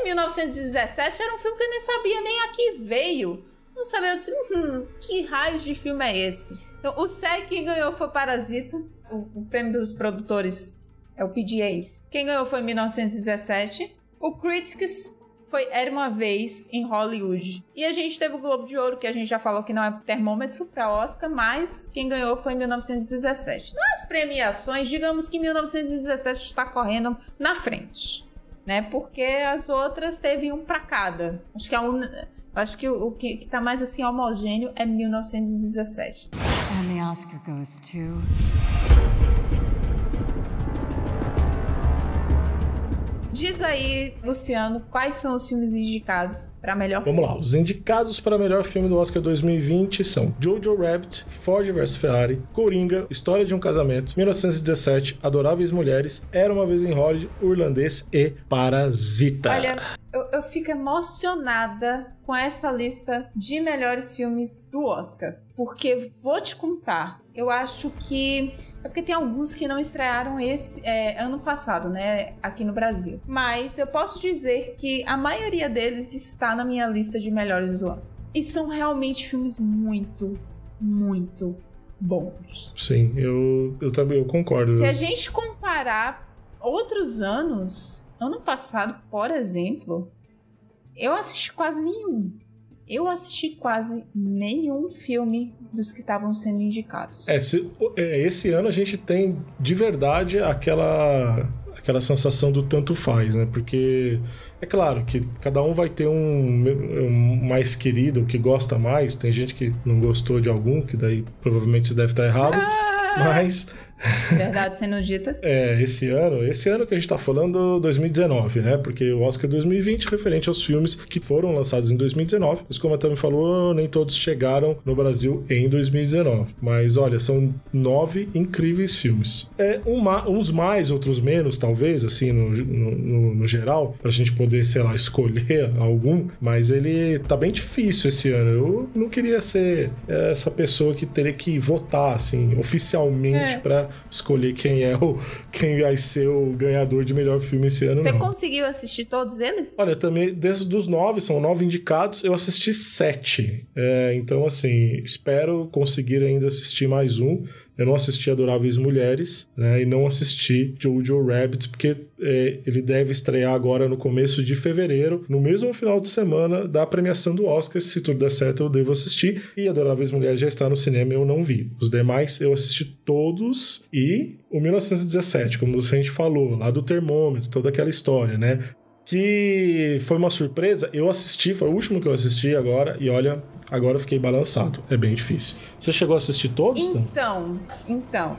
Em 1917 era um filme que eu nem sabia nem a que veio. Não sabia, eu disse, hum, que raio de filme é esse? Então, o SEG que ganhou foi Parasita, o, o prêmio dos produtores é o PGA. Quem ganhou foi 1917. O Critics foi Era uma Vez em Hollywood. E a gente teve o Globo de Ouro, que a gente já falou que não é termômetro para Oscar, mas quem ganhou foi em 1917. Nas premiações, digamos que 1917 está correndo na frente, né? Porque as outras teve um para cada. Acho que a un... Acho que o, que, que tá mais assim homogêneo é 1917. And the Oscar goes to Diz aí, Luciano, quais são os filmes indicados para melhor Vamos lá, os indicados para melhor filme do Oscar 2020 são Jojo Rabbit, Ford vs Ferrari, Coringa, História de um Casamento, 1917, Adoráveis Mulheres, Era uma vez em Hollywood, Irlandês e Parasita. Olha, eu, eu fico emocionada com essa lista de melhores filmes do Oscar. Porque vou te contar, eu acho que. É porque tem alguns que não estrearam esse é, ano passado, né? Aqui no Brasil. Mas eu posso dizer que a maioria deles está na minha lista de melhores do ano. E são realmente filmes muito, muito bons. Sim, eu, eu também eu concordo. Se a gente comparar outros anos, ano passado, por exemplo, eu assisti quase nenhum. Eu assisti quase nenhum filme dos que estavam sendo indicados. É, se- é, esse ano a gente tem de verdade aquela aquela sensação do tanto faz, né? Porque é claro que cada um vai ter um, um mais querido, que gosta mais. Tem gente que não gostou de algum, que daí provavelmente você deve estar errado. Mas Verdade sendo ditas. é, esse ano, esse ano que a gente tá falando 2019, né? Porque o Oscar 2020 referente aos filmes que foram lançados em 2019. Mas como a Tami falou, nem todos chegaram no Brasil em 2019. Mas olha, são nove incríveis filmes. É um ma- uns mais, outros menos, talvez, assim, no, no, no- no geral, pra gente poder, sei lá, escolher algum. Mas ele tá bem difícil esse ano. Eu não queria ser essa pessoa que teria que votar, assim, oficialmente É. pra escolher quem é o quem vai ser o ganhador de melhor filme esse ano. Você não. conseguiu assistir todos eles? Olha, também, desde os nove, são nove indicados, eu assisti sete. É, então, assim, espero conseguir ainda assistir mais um. Eu não assisti Adoráveis Mulheres, né? E não assisti Jojo Rabbit, porque é, ele deve estrear agora no começo de fevereiro, no mesmo final de semana da premiação do Oscar. Se tudo der certo, eu devo assistir. E Adoráveis Mulheres já está no cinema e eu não vi. Os demais eu assisti todos e o 1917, como a gente falou, lá do termômetro, toda aquela história, né? que foi uma surpresa. Eu assisti, foi o último que eu assisti agora, e olha, agora eu fiquei balançado. É bem difícil. Você chegou a assistir todos? Então, então.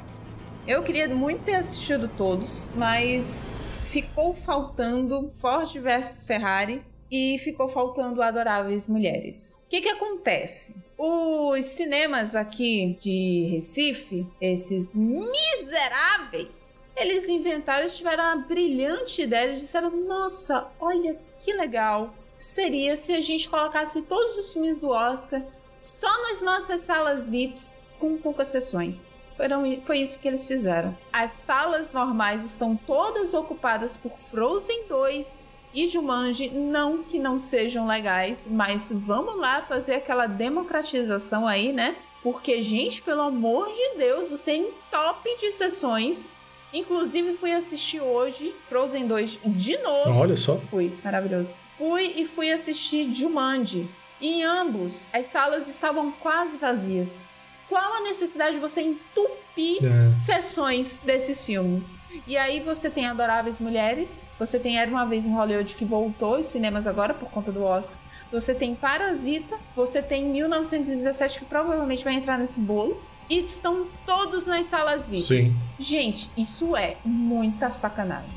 Eu queria muito ter assistido todos, mas ficou faltando Ford versus Ferrari e ficou faltando Adoráveis Mulheres. O que que acontece? Os cinemas aqui de Recife, esses miseráveis, eles inventaram, eles tiveram a brilhante ideia, eles disseram: "Nossa, olha que legal seria se a gente colocasse todos os filmes do Oscar só nas nossas salas VIPs com poucas sessões. Foram, foi isso que eles fizeram. As salas normais estão todas ocupadas por Frozen 2 e Jumanji. Não que não sejam legais, mas vamos lá fazer aquela democratização aí, né? Porque, gente, pelo amor de Deus, você entope de sessões. Inclusive, fui assistir hoje Frozen 2 de novo. Olha só. Fui, maravilhoso. Fui e fui assistir Jumanji. E em ambos, as salas estavam quase vazias. Qual a necessidade de você entupir É. sessões desses filmes? E aí você tem Adoráveis Mulheres, você tem Era Uma Vez em Hollywood que voltou aos cinemas agora por conta do Oscar. Você tem Parasita, você tem 1917 que provavelmente vai entrar nesse bolo. E estão todos nas salas VIPs. Gente, isso é muita sacanagem.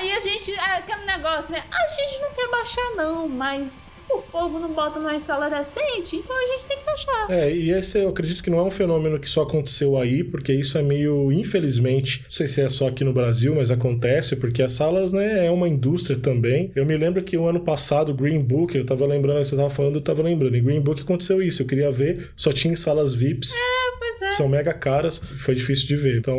Aí a gente, é aquele negócio, né? A gente não quer baixar, não, mas o povo não bota numa sala decente, então a gente tem que baixar. É, e esse eu acredito que não é um fenômeno que só aconteceu aí, porque isso é meio, infelizmente, não sei se é só aqui no Brasil, mas acontece, porque as salas, né, é uma indústria também. Eu me lembro que o ano passado, Green Book, eu tava lembrando, você tava falando, eu tava lembrando, em Green Book aconteceu isso, eu queria ver, só tinha em salas VIPs. Pois é. São mega caras, foi difícil de ver. Então,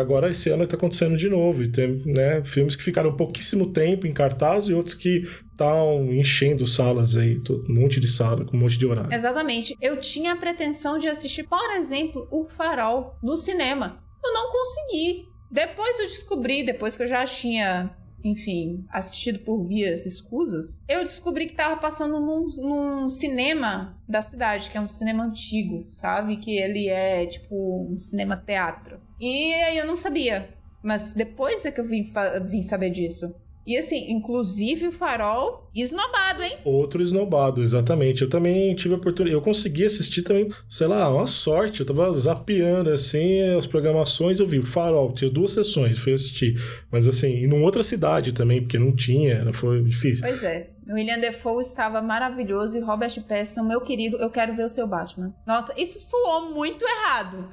agora esse ano tá acontecendo de novo. E tem, né, filmes que ficaram pouquíssimo tempo em cartaz e outros que estão enchendo salas aí, um monte de sala, com um monte de horário. Exatamente. Eu tinha a pretensão de assistir, por exemplo, O Farol no cinema. Eu não consegui. Depois eu descobri, depois que eu já tinha, enfim, assistido por vias escusas, eu descobri que tava passando num, num cinema da cidade, que é um cinema antigo, sabe? Que ele é tipo um cinema teatro. E aí eu não sabia. Mas depois é que eu vim, vim saber disso. E assim, inclusive o farol esnobado, hein? Outro esnobado, exatamente. Eu também tive a oportunidade. Eu consegui assistir também, sei lá, uma sorte. Eu tava zapeando assim as programações. Eu vi o Farol, tinha duas sessões, fui assistir. Mas assim, em outra cidade também, porque não tinha, foi difícil. Pois é. William Defoe estava maravilhoso e Robert Pattinson, meu querido, eu quero ver o seu Batman. Nossa, isso soou muito errado.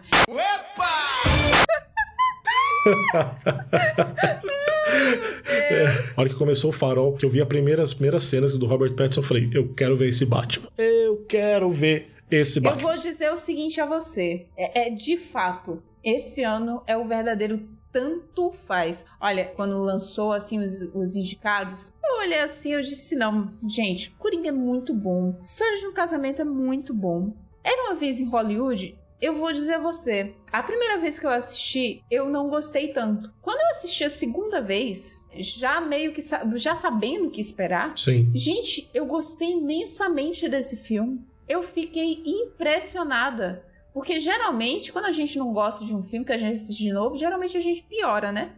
É, a hora que começou o farol, que eu vi as primeiras cenas do Robert Pattinson, eu falei, eu quero ver esse Batman. Eu quero ver esse Eu Batman. vou dizer o seguinte a você. É, é de fato, esse ano é o verdadeiro tanto faz. Olha, quando lançou assim os, os indicados, eu olhei assim, eu disse não, gente, Coringa é muito bom. História de um casamento é muito bom. Era uma vez em Hollywood, eu vou dizer a você, a primeira vez que eu assisti, eu não gostei tanto. Quando eu assisti a segunda vez, já meio que já sabendo o que esperar, Sim. Gente, eu gostei imensamente desse filme. Eu fiquei impressionada. Porque geralmente, quando a gente não gosta de um filme que a gente assiste de novo, geralmente a gente piora, né?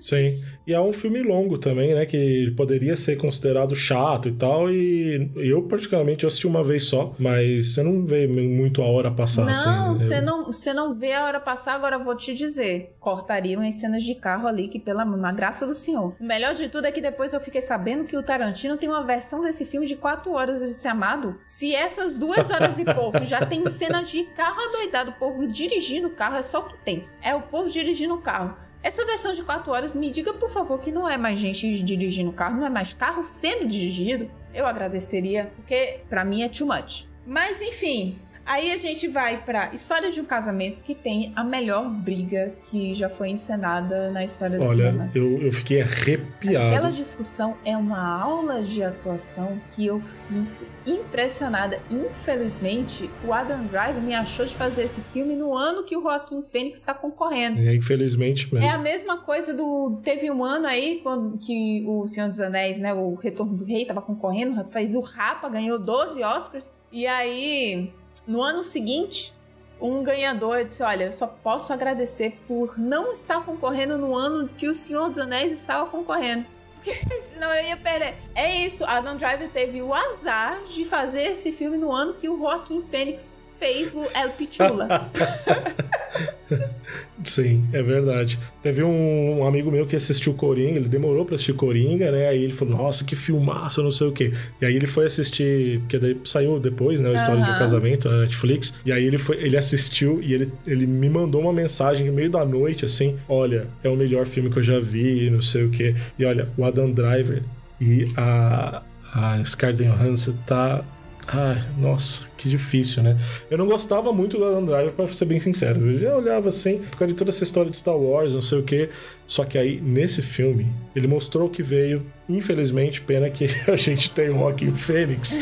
Sim. E é um filme longo também, né? Que poderia ser considerado chato e tal. E eu, particularmente, eu assisti uma vez só, mas você não vê muito a hora passar assim. não, né? você não, você não vê a hora passar, agora eu vou te dizer. Cortariam as cenas de carro ali, que pela na graça do senhor. O melhor de tudo é que depois eu fiquei sabendo que o Tarantino tem uma versão desse filme de 4 horas de ser amado. Se essas duas horas e pouco já tem cena de carro adoidado, o povo dirigindo o carro, é só o que tem. É o povo dirigindo o carro. Essa versão de 4 horas, me diga por favor que não é mais gente dirigindo o carro, não é mais carro sendo dirigido. Eu agradeceria, porque pra mim é too much. Mas enfim, Aí a gente vai pra História de um Casamento, que tem a melhor briga que já foi encenada na história do cinema. Olha, eu, eu fiquei arrepiado. Aquela discussão é uma aula de atuação que eu fico impressionada. Infelizmente, o Adam Driver me achou de fazer esse filme no ano que o Joaquim Fênix está concorrendo. É, infelizmente mesmo. É a mesma coisa do. Teve um ano aí quando, que o Senhor dos Anéis, né? O Retorno do Rei tava concorrendo, fez o Rapa, ganhou 12 Oscars. E aí, no ano seguinte, um ganhador disse: Olha, eu só posso agradecer por não estar concorrendo no ano que o Senhor dos Anéis estava concorrendo. Porque senão eu ia perder. É isso, Adam Driver teve o azar de fazer esse filme no ano que o Joaquim Fênix fez o El Pichula. Sim, é verdade. Teve um, amigo meu que assistiu Coringa, ele demorou pra assistir Coringa, né? Aí ele falou, nossa, que filmaço, não sei o quê. E aí ele foi assistir, porque daí saiu depois, né? A história de um Aham. casamento na Netflix. E aí ele foi, ele assistiu e ele, ele me mandou uma mensagem no meio da noite, assim: olha, é o melhor filme que eu já vi, não sei o quê. E olha, o Adam Driver e a, a Scarlett Johansson tá. Ai, nossa, que difícil, né? Eu não gostava muito do Adam Driver, pra ser bem sincero. Eu já olhava assim, por causa de toda essa história de Star Wars, não sei o quê. Só que aí, nesse filme, ele mostrou que veio. Infelizmente, pena que a gente tem o Joaquim Fênix.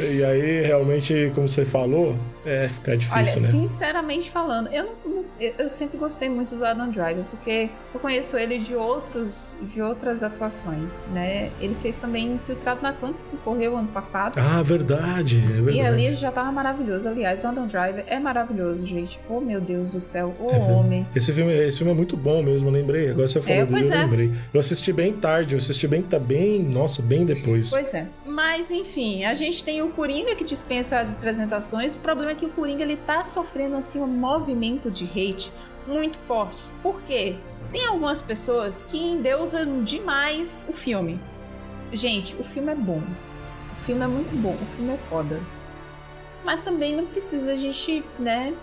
e aí, realmente, como você falou, é fica Olha, difícil, né? sinceramente falando, eu, não- eu, sempre gostei muito do Adam Driver, porque eu conheço ele de outros de outras atuações, né? Ele fez também Infiltrado na Clã, que correu ano passado. Ah, verdade, é verdade. E ali já tava maravilhoso. Aliás, o Adam Driver é maravilhoso, gente. Oh, meu Deus do céu. O É verdade. homem. Esse filme, esse filme é muito bom mesmo, eu lembrei. Agora você falou É, dele, eu é. lembrei. Eu assisti bem tarde, eu assisti bem, tá bem, nossa, bem depois. Pois é. Mas, enfim, a gente tem o Coringa que dispensa apresentações. O problema é que o Coringa, ele tá sofrendo, assim, um movimento de hate muito forte. Por quê? Tem algumas pessoas que endeusam demais o filme. Gente, o filme é bom. O filme é muito bom. O filme é foda. Mas também não precisa a gente, né,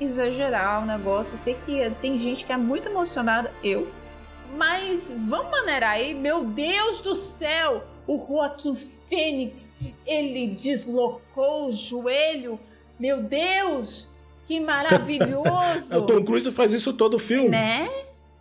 exagerar o negócio. Eu sei que tem gente que é muito emocionada. Eu. Mas vamos maneirar aí. Meu Deus do céu! O Joaquim Fênix, ele deslocou o joelho. Meu Deus! Que maravilhoso! O Tom Cruise faz isso todo o filme. Né?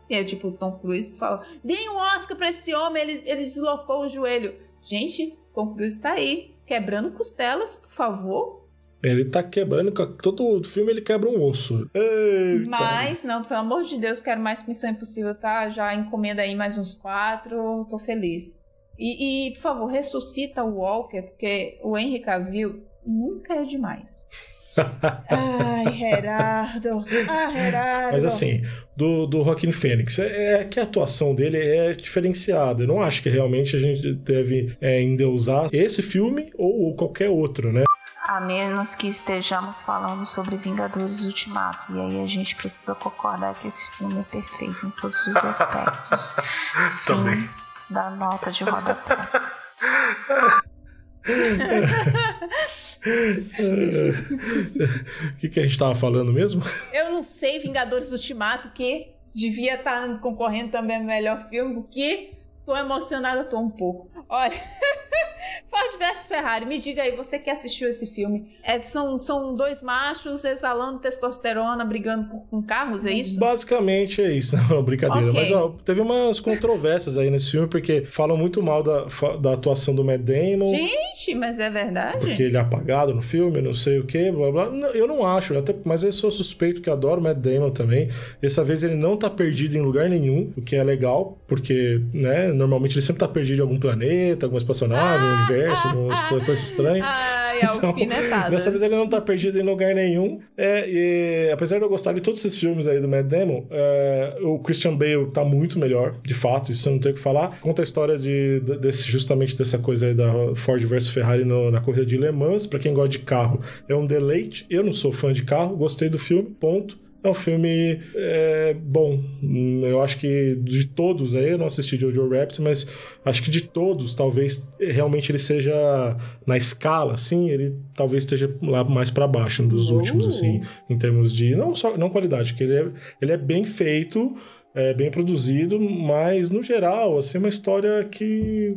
E é tipo, Tom Cruise, por favor. Deem um Oscar pra esse homem, ele, ele deslocou o joelho. Gente, Tom Cruise tá aí, quebrando costelas, por favor. Ele tá quebrando, todo o filme ele quebra um osso. Eita. Mas, não, pelo amor de Deus, quero mais Missão Impossível, tá? Já encomenda aí mais uns quatro, tô feliz. E, e, por favor, ressuscita o Walker, porque o Henry Cavill nunca é demais. Ai, Gerardo. Ah, Gerardo. Mas assim, do, do Joaquin Phoenix, é, é que a atuação dele é diferenciada. Eu não acho que realmente a gente deve é, endeusar esse filme ou, ou qualquer outro, né? A menos que estejamos falando sobre Vingadores Ultimato. E aí a gente precisa concordar que esse filme é perfeito em todos os aspectos. Também. Fim da nota de rodapé. O que, que a gente tava falando mesmo? Eu não sei, Vingadores Ultimato, que devia estar concorrendo também ao melhor filme, que tô emocionada, tô um pouco. Olha, Ford vs Ferrari, me diga aí, você que assistiu esse filme, é, são, são dois machos exalando testosterona, brigando por, com carros, é isso? Basicamente é isso, não, brincadeira. Ok. Mas ó, teve umas controvérsias aí nesse filme, porque falam muito mal da, da atuação do Matt Damon. Gente, mas é verdade? Porque ele é apagado no filme, não sei o que, blá blá. Eu não acho, até, mas eu sou suspeito que adoro o Matt Damon também. Dessa vez ele não tá perdido em lugar nenhum, o que é legal, porque, né, normalmente ele sempre tá perdido em algum planeta, alguma espaçonave, um universo, alguma coisa estranha. Ai, Então, alfinetadas. Dessa vez ele não tá perdido em lugar nenhum. É, e, apesar de eu gostar de todos esses filmes aí do Matt Damon, é, o Christian Bale tá muito melhor, de fato, isso eu não tenho o que falar. Conta a história de, de- desse, justamente dessa coisa aí da Ford versus Ferrari no- na corrida de Le Mans. Pra quem gosta de carro, é um deleite. Eu não sou fã de carro, gostei do filme, ponto. É um filme é, bom. Hum, Eu acho que de todos aí, eu não assisti Jojo Rabbit, mas acho que de todos, talvez realmente ele seja na escala, assim, ele talvez esteja lá mais pra baixo, um dos últimos, assim, em termos de. Não só não qualidade, que ele é, ele é bem feito, é bem produzido, mas no geral, assim, é uma história que.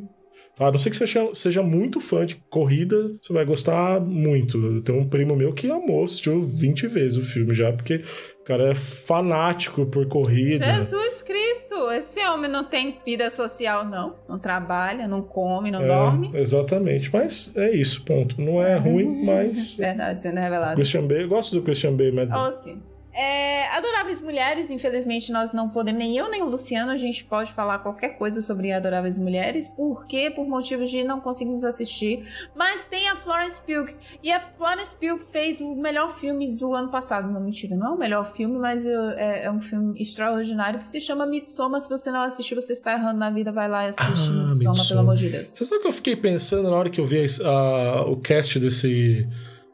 A não ser que você seja, seja muito fã de corrida, você vai gostar muito. Tem um primo meu que amou, assistiu 20 vezes o filme já, porque o cara é fanático por corrida. Jesus Cristo, esse homem não tem vida social, não. Não trabalha, não come, não É, dorme. Exatamente, mas é isso, ponto. Não é ruim, mas. Verdade, sendo revelado. Christian Bale, eu gosto do Christian Bale, mas. Ok. É, Adoráveis Mulheres, infelizmente nós não podemos, nem eu nem o Luciano, a gente pode falar qualquer coisa sobre Adoráveis Mulheres, porque por motivos de não conseguimos assistir. Mas tem a Florence Pugh, e a Florence Pugh fez o melhor filme do ano passado. Não, mentira, não é o melhor filme, mas uh, é, é um filme extraordinário que se chama Midsommar. Se você não assistiu, você está errando na vida, vai lá e assiste Ah, Midsommar, Midsommar. pelo amor de Deus. Você sabe que eu fiquei pensando na hora que eu vi a- a- o cast desse,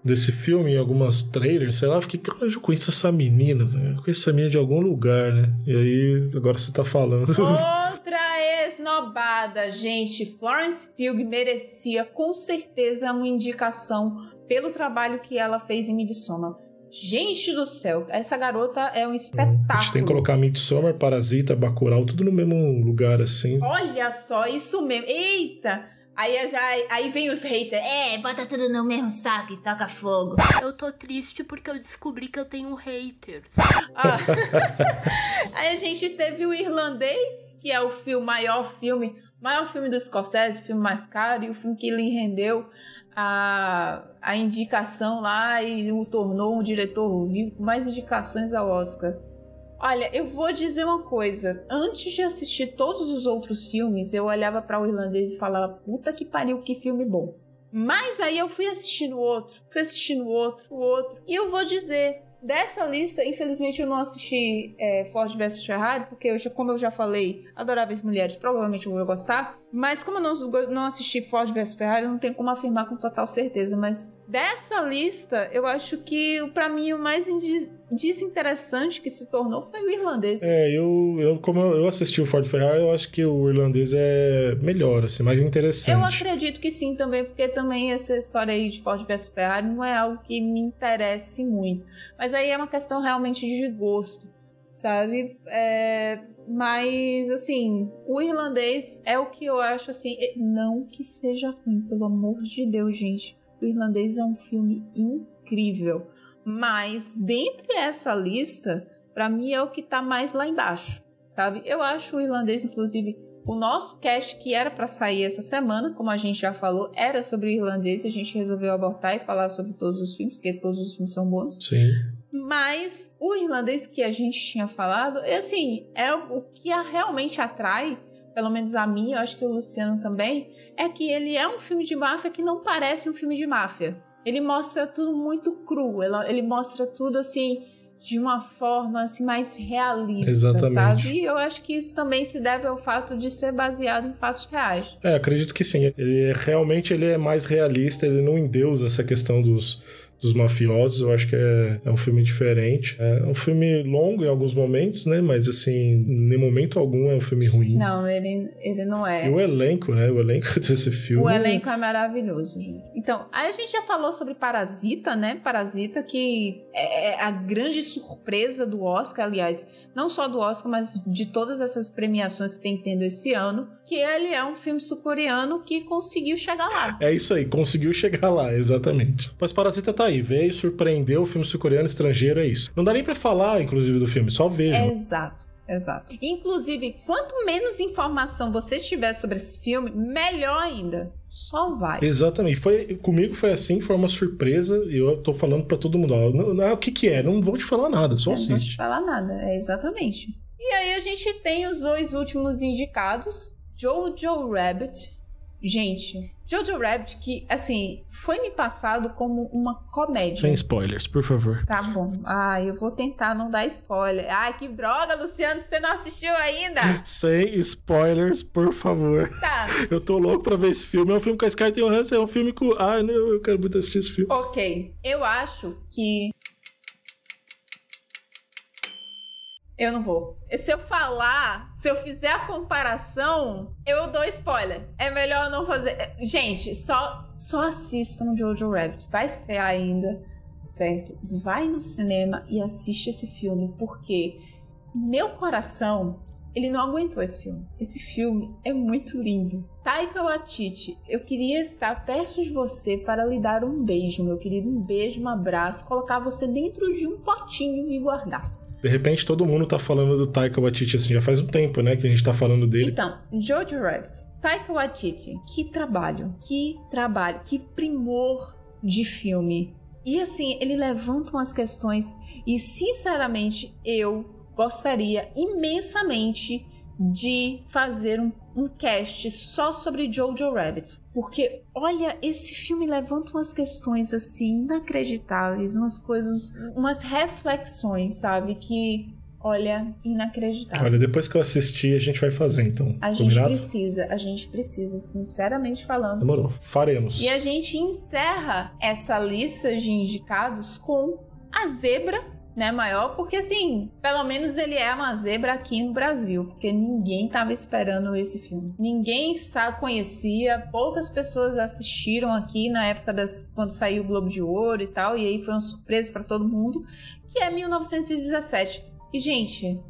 desse filme em algumas trailers, sei lá, eu fiquei, eu conheço essa menina, velho. Eu conheço essa menina de algum lugar, né? E aí, agora você tá falando. Outra esnobada, gente. Florence Pugh merecia com certeza uma indicação pelo trabalho que ela fez em Midsommar. Gente do céu, essa garota é um A espetáculo. gente tem que colocar Midsommar, Parasita, Bacurau, tudo no mesmo lugar, assim. Olha só, isso mesmo. Eita! Aí, já, aí vem os haters. É, bota tudo no mesmo saco e toca fogo. Eu tô triste porque eu descobri que eu tenho um hater. Ah. Aí a gente teve o Irlandês, que é o filme, maior filme, maior filme do Scorsese, o filme mais caro, e o filme que lhe rendeu a, a indicação lá e o tornou um diretor vivo com mais indicações ao Oscar. Olha, eu vou dizer uma coisa. Antes de assistir todos os outros filmes, eu olhava para o irlandês e falava: puta que pariu, que filme bom. Mas aí eu fui assistindo outro, fui assistindo outro, o outro. E eu vou dizer, dessa lista, infelizmente eu não assisti é, Ford vs Ferrari, porque eu já, como eu já falei, Adoráveis Mulheres, provavelmente eu vou gostar. Mas como eu não, não assisti Ford vs Ferrari, eu não tenho como afirmar com total certeza. Mas dessa lista, eu acho que pra mim o mais desinteressante que se tornou foi o irlandês. É, eu, eu como eu assisti o Ford Ferrari, eu acho que o irlandês é melhor, assim, mais interessante. Eu acredito que sim também, porque também essa história aí de Ford vs Ferrari não é algo que me interesse muito. Mas aí é uma questão realmente de gosto, sabe? É, mas, assim, o irlandês é o que eu acho, assim, não que seja ruim, pelo amor de Deus, gente. O irlandês é um filme incrível. Mas, dentre essa lista, pra mim é o que tá mais lá embaixo, sabe? Eu acho o irlandês, inclusive, o nosso cast que era para sair essa semana, como a gente já falou, era sobre o irlandês. A gente resolveu abortar e falar sobre todos os filmes, porque todos os filmes são bons. Sim. Mas o irlandês que a gente tinha falado, é assim, é o o que a realmente atrai, pelo menos a mim, eu acho que o Luciano também, é que ele é um filme de máfia que não parece um filme de máfia. Ele mostra tudo muito cru, ele, mostra tudo assim de uma forma assim mais realista, Exatamente. sabe? E eu acho que isso também se deve ao fato de ser baseado em fatos reais. É, acredito que sim. Ele é, realmente ele é mais realista, ele não endeusa essa questão dos, dos mafiosos. Eu acho que é, é um filme diferente. É um filme longo em alguns momentos, né? Mas assim, em momento algum é um filme ruim. Não, ele, ele não é. E o elenco, né? O elenco desse filme. O elenco é maravilhoso, gente. Então, aí a gente já falou sobre Parasita, né? Parasita, que é a grande surpresa do Oscar, aliás, não só do Oscar, mas de todas essas premiações que tem tendo esse ano, que ele é um filme sul-coreano que conseguiu chegar lá. É isso aí, conseguiu chegar lá, exatamente. Mas Parasita tá aí, veio, surpreendeu o filme sul-coreano estrangeiro, é isso. Não dá nem pra falar, inclusive, do filme, só vejam. Exato. Exato. Inclusive, quanto menos informação você tiver sobre esse filme, melhor ainda. Só vai. Exatamente. Foi, comigo foi assim, foi uma surpresa. E eu tô falando pra todo mundo. Ó, não, não, o que que é? Não vou te falar nada, só Eu não vou te assiste. falar nada, é exatamente. E aí a gente tem os dois últimos indicados, Jojo Rabbit. Gente, Jojo Rabbit que, assim, foi me passado como uma comédia. Sem spoilers, por favor. Tá bom. Ah, eu vou tentar não dar spoiler. Ai, que droga, Luciano, você não assistiu ainda? Sem spoilers, por favor. Tá. Eu tô louco pra ver esse filme. É um filme com a Scarlett Johansson, é um filme com... Ah, não, eu quero muito assistir esse filme. Ok. Eu acho que. Eu não vou. Se eu falar, se eu fizer a comparação, eu dou spoiler. É melhor eu não fazer. Gente, só, só assistam Jojo Rabbit. Vai estrear ainda, certo? Vai no cinema e assiste esse filme, porque meu coração, ele não aguentou esse filme. Esse filme é muito lindo. Taika Waititi, eu queria estar perto de você para lhe dar um beijo, meu querido. Um beijo, um abraço, colocar você dentro de um potinho e guardar. De repente, todo mundo tá falando do Taika Waititi, assim, já faz um tempo, né, que a gente tá falando dele. Então, Jojo Rabbit, Taika Waititi, que trabalho, que trabalho, que primor de filme. E assim, ele levanta umas questões e, sinceramente, eu gostaria imensamente de fazer um, um cast só sobre Jojo Rabbit. Porque, olha, esse filme levanta umas questões assim inacreditáveis, umas coisas, umas reflexões, sabe? Que, olha, inacreditável. Olha, depois que eu assistir, a gente vai fazer, então. A gente Combinado? precisa, a gente precisa, sinceramente falando. Demorou. Faremos. E a gente encerra essa lista de indicados com a zebra, né, maior, porque assim, pelo menos ele é uma zebra aqui no Brasil, porque ninguém tava esperando esse filme. Ninguém sabe, conhecia, poucas pessoas assistiram aqui na época das quando saiu o Globo de Ouro e tal, e aí foi uma surpresa pra todo mundo, que é 1917. E gente,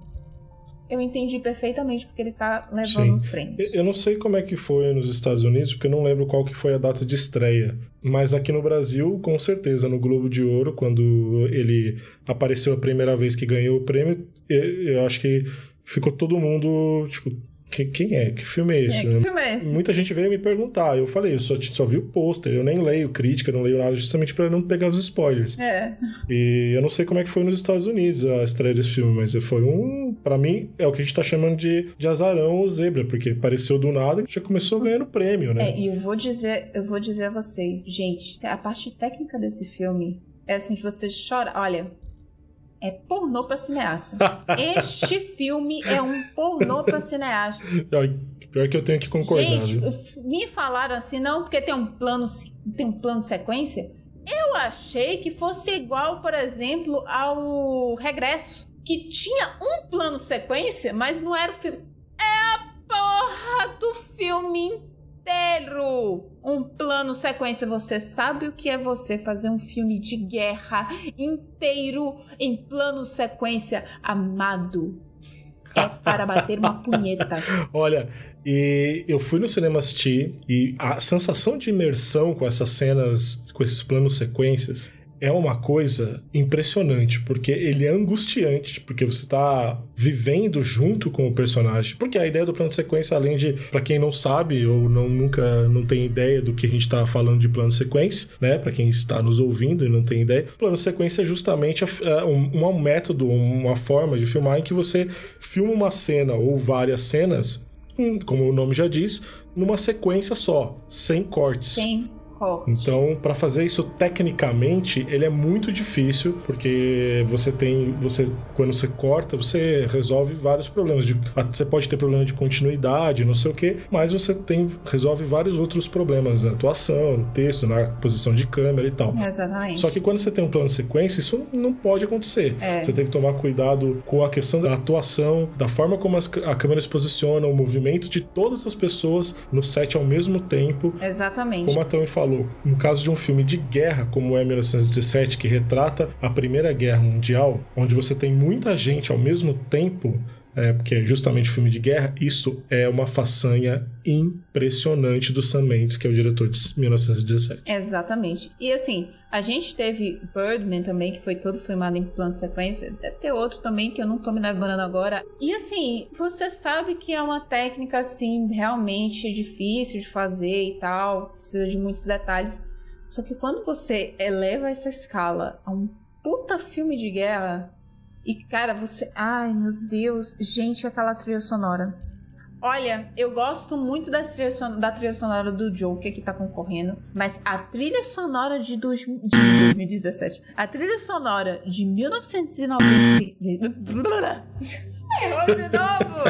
eu entendi perfeitamente porque ele tá levando Sim. os prêmios. Eu não sei como é que foi nos Estados Unidos, porque eu não lembro qual que foi a data de estreia. Mas aqui no Brasil, com certeza, no Globo de Ouro, quando ele apareceu a primeira vez que ganhou o prêmio, eu eu acho que ficou todo mundo, tipo, que- quem é? Que filme é esse? É, que filme é esse? Muita gente veio me perguntar. Eu falei, eu só, só vi o pôster, eu nem leio crítica, não leio nada, justamente para não pegar os spoilers. É. E eu não sei como é que foi nos Estados Unidos a estreia desse filme, mas foi um. Pra mim, é o que a gente tá chamando de, de azarão ou zebra, porque apareceu do nada e já começou ganhando prêmio, né? É, e eu vou dizer, eu vou dizer a vocês, gente, a parte técnica desse filme é assim de vocês choram. Olha, é pornô pra cineasta. este filme é um pornô pra cineasta. Pior, pior que eu tenho que concordar, Gente, viu? me falaram assim, não, porque tem um plano, tem um plano sequência. Eu achei que fosse igual, por exemplo, ao Regresso, que tinha um plano sequência, mas não era o filme. É a porra do filme inteiro. Um plano sequência. Você sabe o que é você fazer um filme de guerra inteiro em plano sequência, amado? É para bater uma punheta. Olha, e eu fui no cinema assistir e a sensação de imersão com essas cenas, com esses planos sequências, é uma coisa impressionante, porque ele é angustiante, porque você tá vivendo junto com o personagem. Porque a ideia do plano de sequência, além de, pra quem não sabe ou não, nunca não tem ideia do que a gente tá falando de plano de sequência, né? Pra quem está nos ouvindo e não tem ideia, plano de sequência é justamente a- um, um método, uma forma de filmar em que você filma uma cena ou várias cenas, como o nome já diz, numa sequência só, sem cortes. Sem Então, para fazer isso tecnicamente, ele é muito difícil, porque você tem, você quando você corta, você resolve vários problemas. De, você pode ter problema de continuidade, não sei o que, mas você tem resolve vários outros problemas na atuação, no texto, na posição de câmera e tal. Exatamente. Só que quando você tem um plano de sequência, isso não pode acontecer. É. Você tem que tomar cuidado com a questão da atuação, da forma como as- a câmera se posiciona, o movimento de todas as pessoas no set ao mesmo tempo. Exatamente. Como a Tami falou, no caso de um filme de guerra, como é 1917, que retrata a Primeira Guerra Mundial, onde você tem muita gente ao mesmo tempo, é, porque é justamente filme de guerra, isso é uma façanha impressionante do Sam Mendes, que é o diretor de 1917. Exatamente. E assim, a gente teve Birdman também, que foi todo filmado em plano de sequência. Deve ter outro também que eu não tô me lembrando agora. E assim, você sabe que é uma técnica assim, realmente difícil de fazer e tal, precisa de muitos detalhes. Só que quando você eleva essa escala a um puta filme de guerra, e cara, você. Ai meu Deus, gente, aquela trilha sonora. Olha, eu gosto muito da trilha, son- da trilha sonora do Joker que tá concorrendo, mas a trilha sonora de, dois, de 2017, a trilha sonora de 1990. Errou de novo!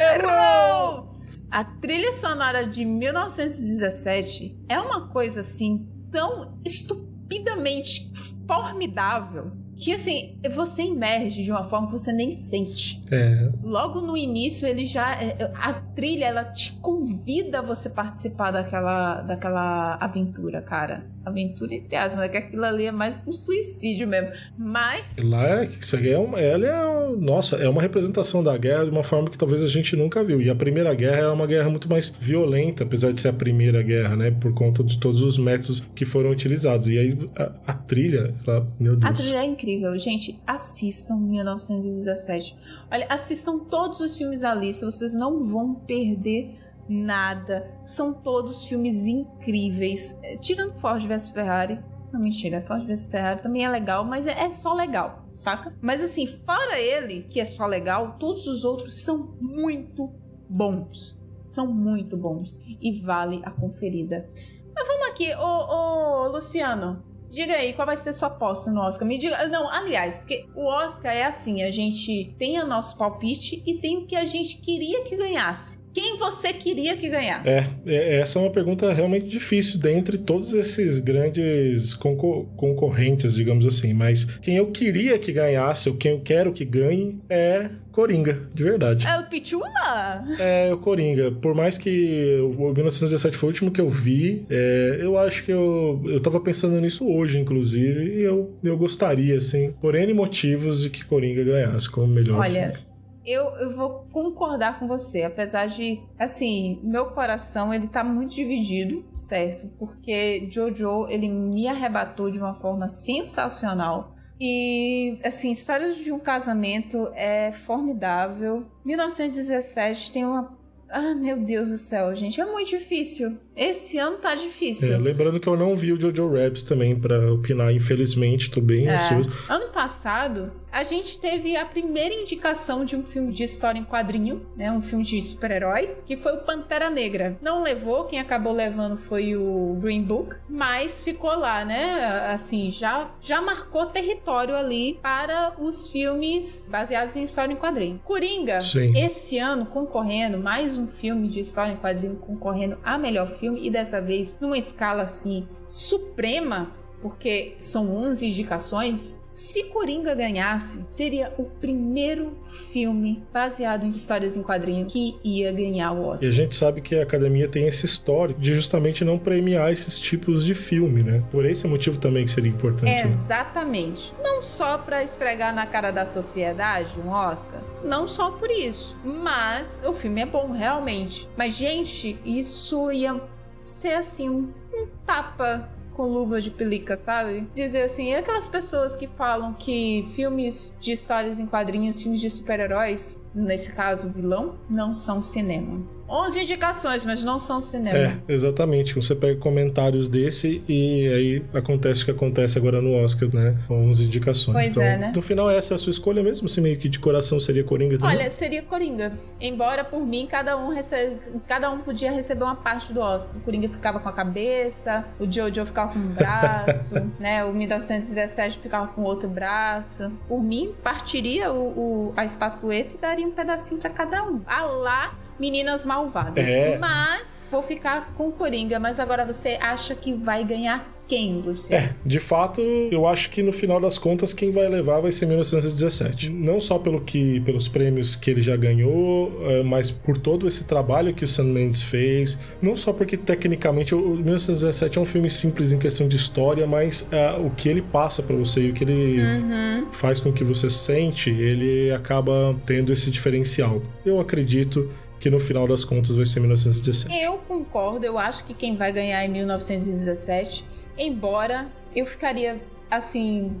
Errou! A trilha sonora de 1917 é uma coisa assim tão estupidamente formidável que assim você emerge de uma forma que você nem sente. É, Logo no início, ele já. é, A trilha, ela te convida a você participar daquela, daquela aventura, cara. Aventura entre aspas, mas é que aquilo ali é mais um suicídio mesmo. Mas. Lá, isso aí é uma, ela é, um- nossa, é uma representação da guerra de uma forma que talvez a gente nunca viu. E a Primeira Guerra é uma guerra muito mais violenta, apesar de ser a Primeira Guerra, né? Por conta de todos os métodos que foram utilizados. E aí a, a trilha, ela, meu A Deus. trilha é incrível. Gente, assistam 1917. Olha, assistam todos os filmes da lista, vocês não vão perder nada. São todos filmes incríveis. É, Tirando Ford vs Ferrari. Não, mentira, Ford vs Ferrari também é legal, mas é, é só legal, saca? Mas assim, fora ele, que é só legal, todos os outros são muito bons. São muito bons. E vale a conferida. Mas vamos aqui, ô, ô Luciano. Diga aí, qual vai ser sua aposta no Oscar? Me diga. Não, aliás, porque o Oscar é assim: a gente tem o nosso palpite e tem o que a gente queria que ganhasse. Quem você queria que ganhasse? É, é, essa é uma pergunta realmente difícil dentre todos esses grandes concor- concorrentes, digamos assim. Mas quem eu queria que ganhasse, ou quem eu quero que ganhe, é Coringa, de verdade. É o Pichula? É, o Coringa. Por mais que o 1917 foi o último que eu vi, é, eu acho que eu, eu tava pensando nisso hoje, inclusive, e eu, eu gostaria, assim, por N motivos, de que Coringa ganhasse como melhor Olha, filme. Eu, eu vou concordar com você, apesar de, assim, meu coração ele tá muito dividido, certo? Porque Jojo ele me arrebatou de uma forma sensacional. E, assim, Histórias de um Casamento é formidável. 1917 tem uma. Ah, meu Deus do céu, gente, é muito difícil. Esse ano tá difícil. É, lembrando que eu não vi o Jojo Rabbit também pra opinar, infelizmente, tô bem É. ansioso. Ano passado, a gente teve a primeira indicação de um filme de história em quadrinho, né? Um filme de super-herói, que foi o Pantera Negra. Não levou, quem acabou levando foi o Green Book, mas ficou lá, né? Assim, já, já marcou território ali para os filmes baseados em história em quadrinho. Coringa, Sim. esse ano concorrendo, mais um filme de história em quadrinho concorrendo a melhor filme, e dessa vez numa escala assim suprema, porque são 11 indicações. Se Coringa ganhasse, seria o primeiro filme baseado em histórias em quadrinho que ia ganhar o E a Oscar. gente sabe que a academia tem esse histórico de justamente não premiar esses tipos de filme, né? Por esse motivo também que seria importante. né? Exatamente. Não só pra esfregar na cara da sociedade um Oscar, não só por isso, mas o filme é bom realmente. Mas gente, isso ia ser assim um, um tapa com luva de pelica, sabe? Dizer assim, e aquelas pessoas que falam que filmes de histórias em quadrinhos, filmes de super-heróis, nesse caso vilão, não são cinema. 11 indicações, mas não são cinema. É, exatamente. Você pega comentários desse e aí acontece o que acontece agora no Oscar, né? Com 11 indicações. Pois então, é, né? no final, essa é a sua escolha mesmo? Se meio que de coração seria Coringa também? Olha, seria Coringa. Embora por mim cada um recebe, cada um podia receber uma parte do Oscar. O Coringa ficava com a cabeça, o Jojo ficava com um braço, né? O 1917 ficava com outro braço. Por mim, partiria o, o- a estatueta e daria um pedacinho pra cada um. A lá Meninas Malvadas. É. Mas vou ficar com o Coringa. Mas agora você acha que vai ganhar quem, Luciano? É, de fato, eu acho que no final das contas quem vai levar vai ser 1917. Não só pelo que, pelos prêmios que ele já ganhou, eh, mas por todo esse trabalho que o Sam Mendes fez. Não só porque tecnicamente o o 1917 é um filme simples em questão de história, mas ah, o que ele passa pra você e o que ele faz com que você sente, ele acaba tendo esse diferencial. Eu acredito que no final das contas vai ser 1917. Eu concordo, eu acho que quem vai ganhar é 1917, embora eu ficaria assim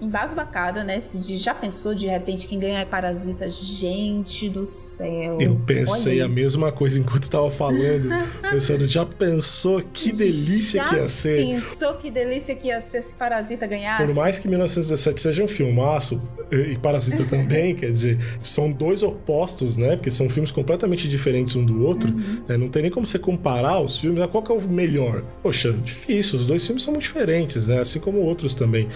embasbacada, né? Se já pensou de repente quem ganhar é Parasita? Gente do céu. Eu pensei a mesma coisa enquanto tava falando. pensando, já pensou que delícia Já que ia ser? Pensou que delícia que ia ser se Parasita ganhasse? Por mais que 1917 seja um filmaço, e Parasita também, quer dizer, são dois opostos, né? Porque são filmes completamente diferentes um do outro. Uhum. né? Não tem nem como você comparar os filmes. Ah, Qual que é o melhor? Poxa, difícil. Os dois filmes são muito diferentes, né? Assim como outros também.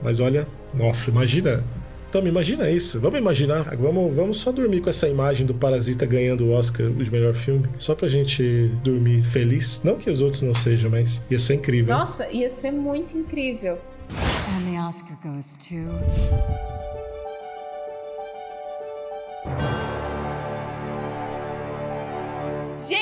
Mas olha, nossa, imagina. Então, imagina isso. Vamos imaginar. Vamos, vamos só dormir com essa imagem do Parasita ganhando o Oscar de melhor filme. Só pra gente dormir feliz. Não que os outros não sejam, mas ia ser incrível. Nossa, ia ser muito incrível. And the Oscar goes to. Gente,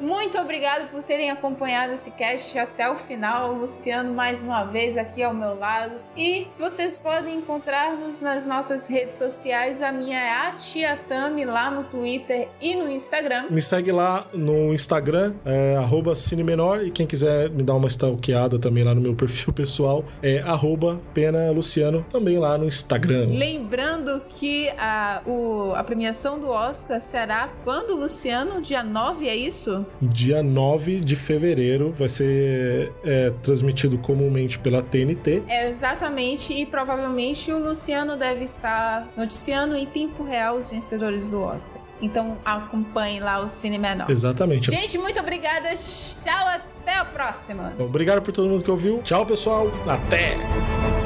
muito obrigado por terem acompanhado esse cast até o final. O Luciano, mais uma vez, aqui ao meu lado. E vocês podem encontrar-nos nas nossas redes sociais. A minha é a Tia Tami, lá no Twitter e no Instagram. Me segue lá no Instagram, é, cinemenor, e quem quiser me dar uma stalkeada também lá no meu perfil pessoal, é arroba Pena Luciano, também lá no Instagram. Lembrando que a, o- a premiação do Oscar será quando, Luciano? Dia 9, é isso? Dia 9 de fevereiro vai ser é, transmitido comumente pela TNT. É, exatamente, e provavelmente o Luciano deve estar noticiando em tempo real os vencedores do Oscar. Então acompanhe lá o Cine Menor. Exatamente. Gente, muito obrigada. Tchau, até a próxima. Então, obrigado por todo mundo que ouviu. Tchau, pessoal. Até!